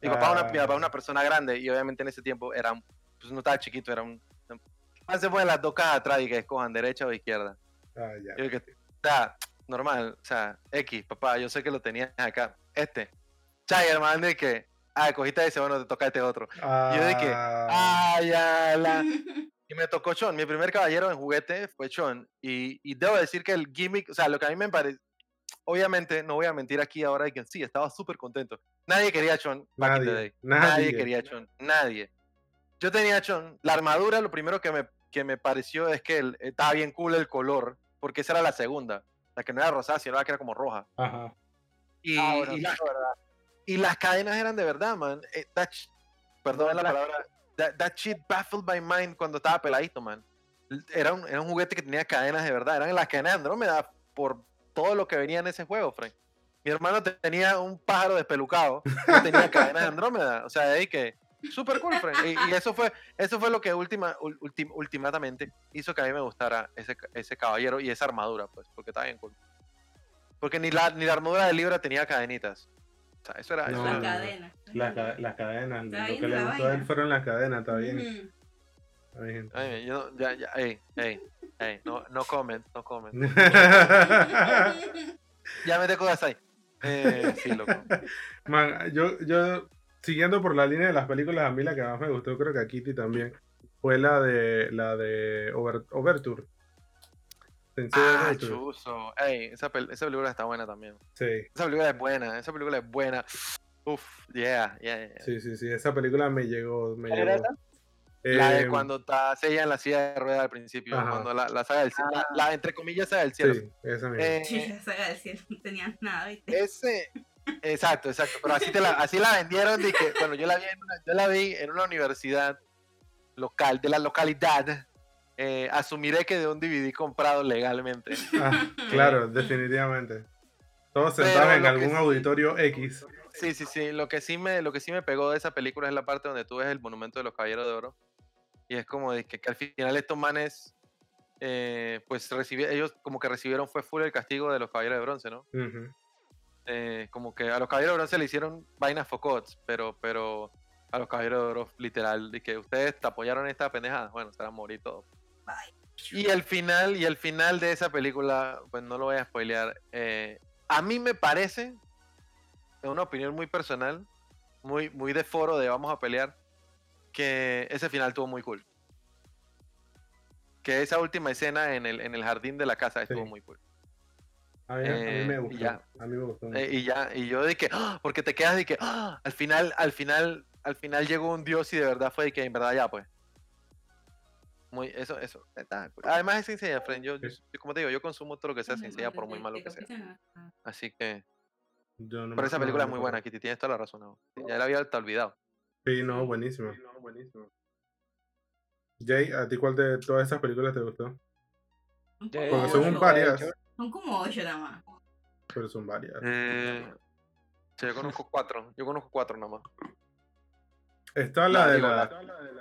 Mi papá, es una, mi papá es una persona grande y obviamente en ese tiempo era, pues no estaba chiquito, era un... Ah, se ponen las dos cajas atrás y que escojan derecha o izquierda. Ah, ya. Yo dije, o sea, normal, o sea, X, papá, yo sé que lo tenías acá. Este. Chay, hermano, de que, ah, cogiste ese, bueno, te toca este otro. yo que, Ah, Ah, ya, la. Y me tocó Chon. Mi primer caballero en juguete fue Chon. Y, y debo decir que el gimmick, o sea, lo que a mí me parece. Obviamente, no voy a mentir aquí ahora de que sí, estaba súper contento. Nadie quería a Chon back in the Nadie, day. nadie. Nadie quería a Chon. Nadie. Yo tenía a Chon. La armadura, lo primero que me, que me pareció es que el- estaba bien cool el color, porque esa era la segunda. La que no era rosada, sino la que era como roja. Ajá. Y, Ah, bueno, y la- y las cadenas eran de verdad, man. Eh, perdón la la- palabra. That, that shit baffled my mind cuando estaba peladito, man. Era un, era un juguete que tenía cadenas de verdad. Eran las cadenas de Andrómeda por todo lo que venía en ese juego, Frank. Mi hermano te- tenía un pájaro despelucado. Yo tenía cadenas de Andrómeda. O sea, de ahí que. Super cool, Frank. Y, y eso fue eso fue lo que última, ul- ultim- ultimatamente hizo que a mí me gustara ese, ese caballero y esa armadura, pues, porque estaba bien cool. Porque ni la, ni la armadura de Libra tenía cadenitas. O sea, eso era. No, no. Las, ca- las cadenas. Está Lo que le gustó a él fueron las cadenas, está bien. Está bien. Ay, yo, no- ya, ya, ey, ey, ey, no, no comment, no comment. Ya me tengo ahí. Eh, sí, loco. Man, yo, yo, siguiendo por la línea de las películas, a mí la que más me gustó, creo que a Kitty también, fue la de la de Over- Overture. Sensei Ah, chuzo. Ey, esa, pel- esa película está buena también. Sí, Esa película es buena, esa película es buena. Uf, yeah, yeah, yeah. sí, sí, sí, esa película me llegó. Me ¿Cuál era llegó. La de Eh, cuando está sella en la silla de ruedas al principio, Ajá. cuando la, la saga del cielo, la, Ah. la, entre comillas saga del cielo. Sí, esa misma. Eh, Sí, la saga del cielo no tenían nada, ¿viste? Ese, exacto, exacto. Pero así, te la, así la vendieron. De que, bueno, yo la, vi en una, yo la vi en una universidad local, de la localidad. Eh, asumiré que de un DVD comprado legalmente. Ah, claro, definitivamente. Todos sentados en algún sí- auditorio X. sí, sí, sí. Lo que sí me, lo que sí me pegó de esa película es la parte donde tú ves el monumento de los caballeros de oro. Y es como de que, que al final estos manes, eh, pues recibi- ellos como que recibieron fue full el castigo de los caballeros de bronce, ¿no? Eh, como que a los caballeros de bronce le hicieron vainas focots, pero, pero a los caballeros de oro, literal, de que ustedes te apoyaron esta pendejada, bueno, se van a morir todos. Bye. Y el final, y el final de esa película, pues no lo voy a spoilear. eh, a mí me parece, es una opinión muy personal, muy, muy de foro de vamos a pelear, que ese final estuvo muy cool. Que esa última escena en el, en el jardín de la casa estuvo muy cool. A mí, a mí Eh, me y gustó. ya. A mí me gustó. Eh, y ya, y yo que, ¡ah! porque te quedas de que, ¡ah! al final, al final, al final llegó un dios y de verdad fue de que en verdad ya pues. Muy, eso, eso. está. Además es sencilla, friend. Yo, yo- como te digo, yo consumo todo lo que sea sencilla por muy malo que sea. Así que, Yo no pero esa película es muy buena, Kitty, tienes toda la razón. ¿no? Ya la había hasta olvidado. Sí, no, buenísimo. Jay, ¿a ti cuál de todas esas películas te gustó? Porque son varias. Son como ocho nada más. pero son varias. Eh, sí, yo conozco cuatro. Yo conozco cuatro nomás. Está la de digo, la,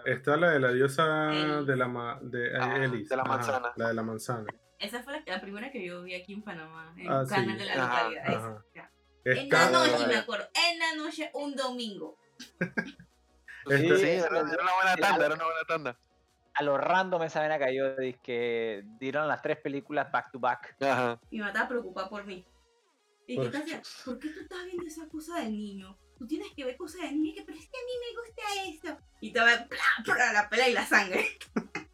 está la de la diosa Elis. de la ma- de Ah, Elis, de la ajá, manzana. la de la manzana. Esa fue la, la primera que yo vi aquí en Panamá, en Ah, el sí. canal de la Ajá, localidad. ajá. En la noche, eh, me acuerdo. En la noche, un domingo. Este- Sí, Sí, era, era una buena la- tanda, era una buena tanda. A lo random esa vena cayó, que dieron las tres películas back to back. Ajá. Mi mamá estaba preocupada por mí. Y Por- hacía, ¿por qué tú estás viendo esa cosa del niño? Tú tienes que ver cosas del niño que pero es que a mí me gusta esto. Y te va ¡plá! ¡plá! la pela y la sangre.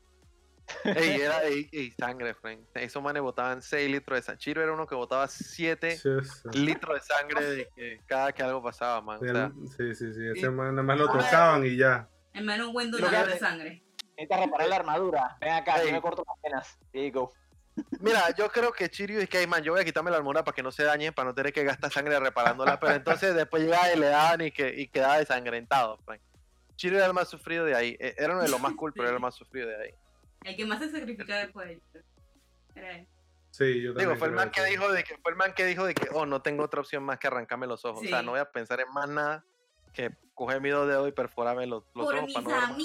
Ey, era ey, ey, sangre, friend. Esos manes botaban 6 litros de sangre. Chiro era uno que botaba 7 sí, sí. litros de sangre de que cada que algo pasaba, man. O sea, Sí, sí, sí, ese man nada más lo Ah. tocaban y ya. Hermano, un buen donador de sangre. Necesitas reparar la armadura. Ven acá, yo me corto las venas. There you go. Mira, yo creo que Chirio es que, "Ey, man, yo voy a quitarme la armadura para que no se dañe, para no tener que gastar sangre reparándola. Pero entonces después llegaba y le daban y, que, y quedaba desangrentado, friend. Chirio era el más sufrido de ahí. Eh, Era uno de los más cool, pero era el más sufrido de ahí. El que más se sacrificaba después de él. Era él. Sí, yo también. Digo, fue el man que dijo de que fue el man que dijo de que oh no tengo otra opción más que arrancarme los ojos. O sea, no voy a pensar en más nada que coger mi dos dedos y perforarme los, los Por ojos mis para no ver más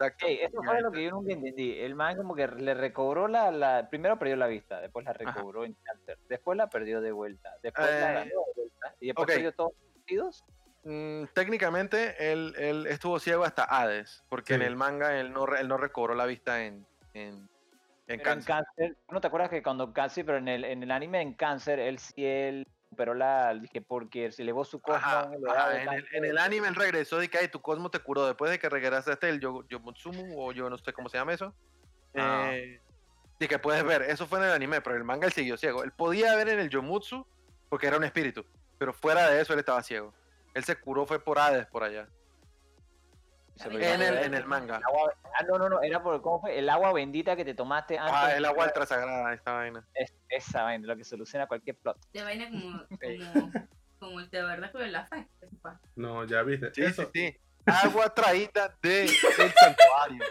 allá. amigos. Exacto. Ey, eso fue lo que yo nunca entendí. El man como que le recobró la, la... Primero perdió la vista, después la recobró en cáncer, después la perdió de vuelta, después la Eh, ganó de vuelta y después ok. perdió todos los sentidos. Mm, técnicamente él, él estuvo ciego hasta Hades, porque en el manga él no, él no recobró la vista en, en, en en cáncer. cáncer, ¿no te acuerdas que cuando cáncer, pero en el, en el anime en cáncer, él sí él recuperó la, dije, porque se elevó su cosmo Ajá, en el ajá, de en, el, cáncer. en el anime él regresó y que "Ay, tu cosmo te curó después de que regresaste el Yo- Yomutsumu o yo no sé cómo se llama eso. Ah. Eh, y que puedes ver, eso fue en el anime, pero el manga él siguió ciego. Él podía ver en el Yomutsu porque era un espíritu, pero fuera de eso él estaba ciego. Él se curó fue por Hades por allá. En el, la- en el manga. el agua- ah, no, no, no, era por, ¿cómo fue? El agua bendita que te tomaste antes. Ah, el agua ultra sagrada, esta vaina. es- esa vaina, lo que soluciona cualquier plot. De vaina como, como, como el de verdad con la fe. No, ya viste. Sí, Eso. sí, sí. Agua traída de, del santuario.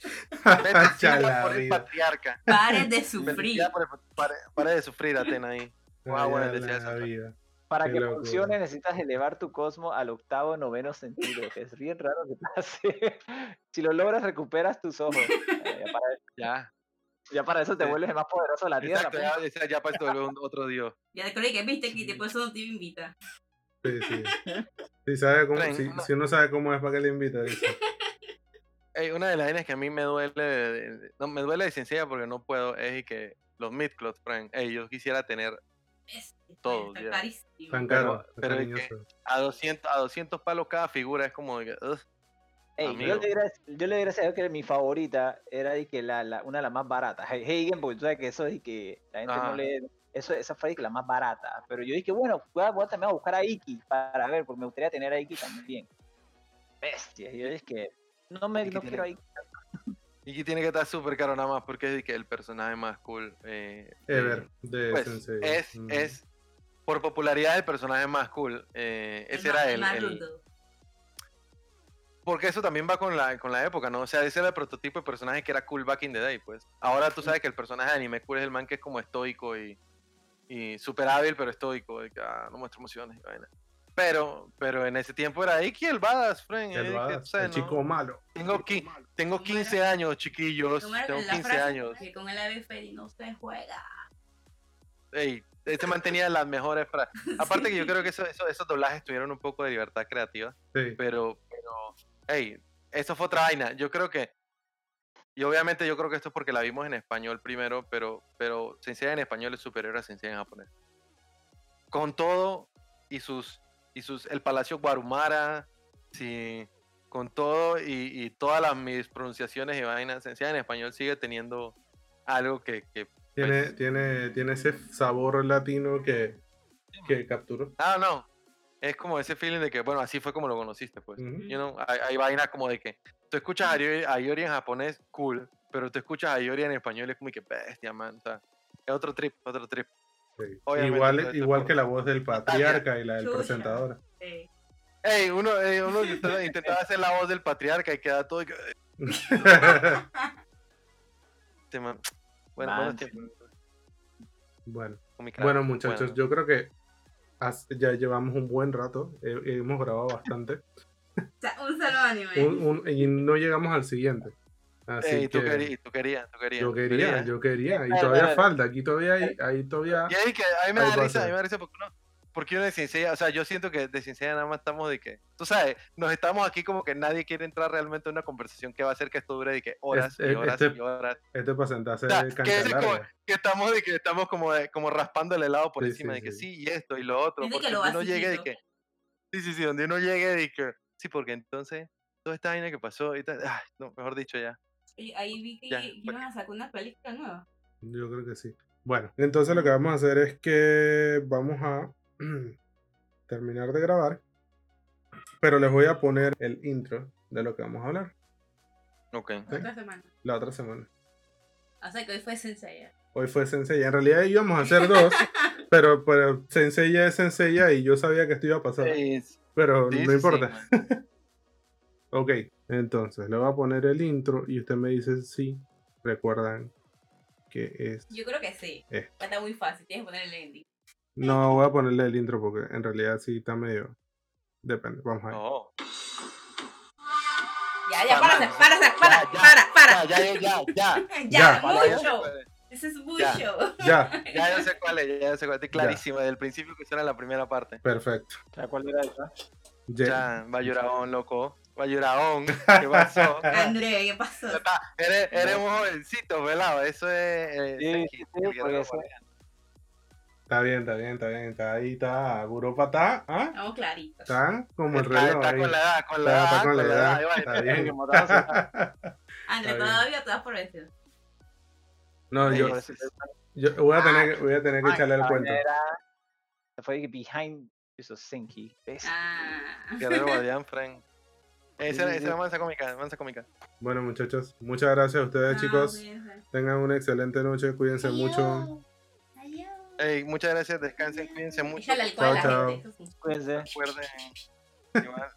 Chala por el patriarca. Pares de sufrir. El- pare, pare de sufrir, Atena ahí. Agua la santuario. vida. Para Qué que locura. funcione necesitas elevar tu cosmo al octavo noveno sentido, que es bien raro que pase. Si lo logras recuperas tus ojos. Ya para, Ya. ya para eso te Sí. vuelves el más poderoso de la tierra. Exacto, pues. ya, ya, ya para esto vuelve un- otro dios. Ya te creí que viste que después eso no te invita. Sí, sí. Si, sabe cómo, si, uno sabe cómo es, ¿para qué le invita? Dice. Una de las vainas que a mí me duele, de- de- no, me duele de sencilla porque no puedo, es y que los midcloth, friend, ey, yo quisiera tener Es, Todo, está ya. carísimo. Tan caro, pero es que- a 200, a 200 palos cada figura, es como que. Ey, yo, le gracias, yo le gracias a Dios que mi favorita era de que la, la- una de las más baratas. Hey, Heigen, porque tú sabes que eso es de que la gente Ajá. no le. Eso, esa fue de que la más barata. Pero yo dije, bueno, voy a, voy a también a buscar a Iki para ver, porque me gustaría tener a Iki también. Bestia. Yo dije que no me Iki no tiene- quiero a Iki. Que tiene que estar súper caro nada más porque es de que el personaje más cool. eh, Ever, de pues, Sensei. es, Mm. es, por popularidad, el personaje más cool. eh, El ese más- era el el, el-. Porque eso también va con la, con la época, ¿no? O sea, ese era el prototipo de personaje que era cool back in the day, pues. Ahora tú sabes que el personaje de anime cool es el man que es como estoico y, y súper hábil, pero estoico, de que ah, no muestra emociones y vaina. Pero, pero en ese tiempo era Iki el badass, friend. El eh, que, badass, o sea, el no- chico malo. Tengo, qui- tengo ¿Cómo 15 años, chiquillos. ¿Cómo era Tengo la 15 frase? años. Que con el ave Feri no se juega. Ey, este mantenía las mejores frases. Aparte que yo creo que eso, eso- esos doblajes tuvieron un poco de libertad creativa. Sí. Pero, pero, hey, eso fue otra vaina. Yo creo que, y obviamente yo creo que esto es porque la vimos en español primero, pero, pero Sensei en español es superior a Sensei en japonés. Con todo y sus, y sus, el Palacio Guarumara, sí, con todo y, y todas las mis pronunciaciones y vainas, Sensei en español sigue teniendo algo que, que Tiene, Pues- tiene, tiene ese sabor latino que, que capturó. Ah, no. Es como ese feeling de que, bueno, así fue como lo conociste, pues. You know, hay, hay vainas como de que tú escuchas a Yori, a Yori en japonés, cool, pero tú escuchas a Yori en español y es como que bestia, man. O sea, es otro trip, otro trip. Sí. Igual, esto igual que la voz del patriarca y la del Chucha. presentador. Sí. Ey, uno, eh, uno intentaba, hacer la voz del patriarca y queda todo. este man. Bueno, Man. buenos tiempos. bueno, bueno, muchachos, Bueno. yo creo que has- ya llevamos un buen rato. eh, hemos grabado bastante. Un solo anime. Un- un- y no llegamos al siguiente. Así Ey, tú que querías, tú querías, tú querías. yo quería, querías. yo quería. Y todavía falta. Aquí todavía hay, ahí todavía. Y ahí que a mí me da risa, a mí me da risa porque uno, porque uno de Cincella, o sea, yo siento que de Cincella nada más estamos de que, tú sabes, nos estamos aquí como que nadie quiere entrar realmente a una conversación que va a hacer que esto dure de que horas Este- y horas este- y horas. Este para sentarse O sea, de que es como- estamos de que estamos como de- como raspando el helado por Sí, encima sí, de que sí. sí y esto y lo otro, que porque lo uno llegue de que Sí, sí, sí, donde uno llegue de que sí, porque entonces toda esta vaina que pasó y tal, ay, no, mejor dicho ya. Y ahí vi que Ya, iban a sacar una película nueva. Yo creo que sí. Bueno, entonces lo que vamos a hacer es que vamos a terminar de grabar. Pero les voy a poner el intro de lo que vamos a hablar Ok. Sí. Otra semana. la otra semana. O sea que hoy fue Sensei. Hoy fue Sensei. En realidad íbamos a hacer dos, pero, pero Sensei es Sensei y yo sabía que esto iba a pasar. Sí, sí, Pero sí, no sí, importa. Ok, entonces le voy a poner el intro y usted me dice si recuerdan que es. Yo creo que sí. Está muy fácil. Tienes que poner el ending. No voy a ponerle el intro porque en realidad sí está medio. Depende, vamos a ver. No. Ya, ya, para, para, para, para, Ya, ya, para, para. Ya, ya, ya, ya. Ya, Ya. Ya mucho. Ese es Ya. mucho. Ya, Ya yo sé cuál es, ya yo sé cuál es. Estoy clarísimo, desde el principio que suena la primera parte. perfecto. ¿Sabes cuál era esa? Ya- Ya, Bayuraón, loco. Bayuraón, ¿qué pasó? André, ¿qué pasó? Eres, eres un jovencito, velado. Eso es. eh, Sí, Senki, sí, Está bien, está bien, está bien. Está ahí, está. Guropa está. ¿ah? Estamos claritos. Está como el Está, reloj. está ahí. con la edad, con la Está- edad. está con la edad. Está bien. André, todavía te das por vencido. No, yo, yo voy a tener que, voy a tener que echarle el cuento. Se fue behind. ¿Ves? Ah. Guerrero guardián, Frank. Esa sí. era mansa cómica, mansa cómica. Bueno, muchachos, muchas gracias a ustedes, Ah, chicos. Tengan una excelente noche. Cuídense mucho. Muchas gracias, descansen, cuídense mucho. Alcohol a la Chao, gente. sí. Cuídense. Recuerden llevar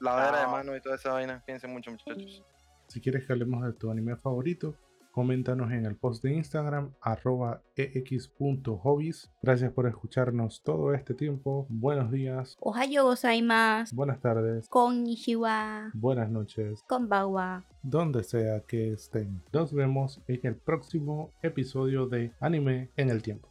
lavadera de Chao. mano y toda esa vaina. Cuídense mucho, muchachos. Si quieres que hablemos de tu anime favorito, coméntanos en el post de Instagram, arroba ex.hobbies. Gracias por escucharnos todo este tiempo. Buenos días, Ohayo gozaimasu. buenas tardes, Konnichiwa. buenas noches, Konbanwa. donde sea que estén. Nos vemos en el próximo episodio de Anime en el Tiempo.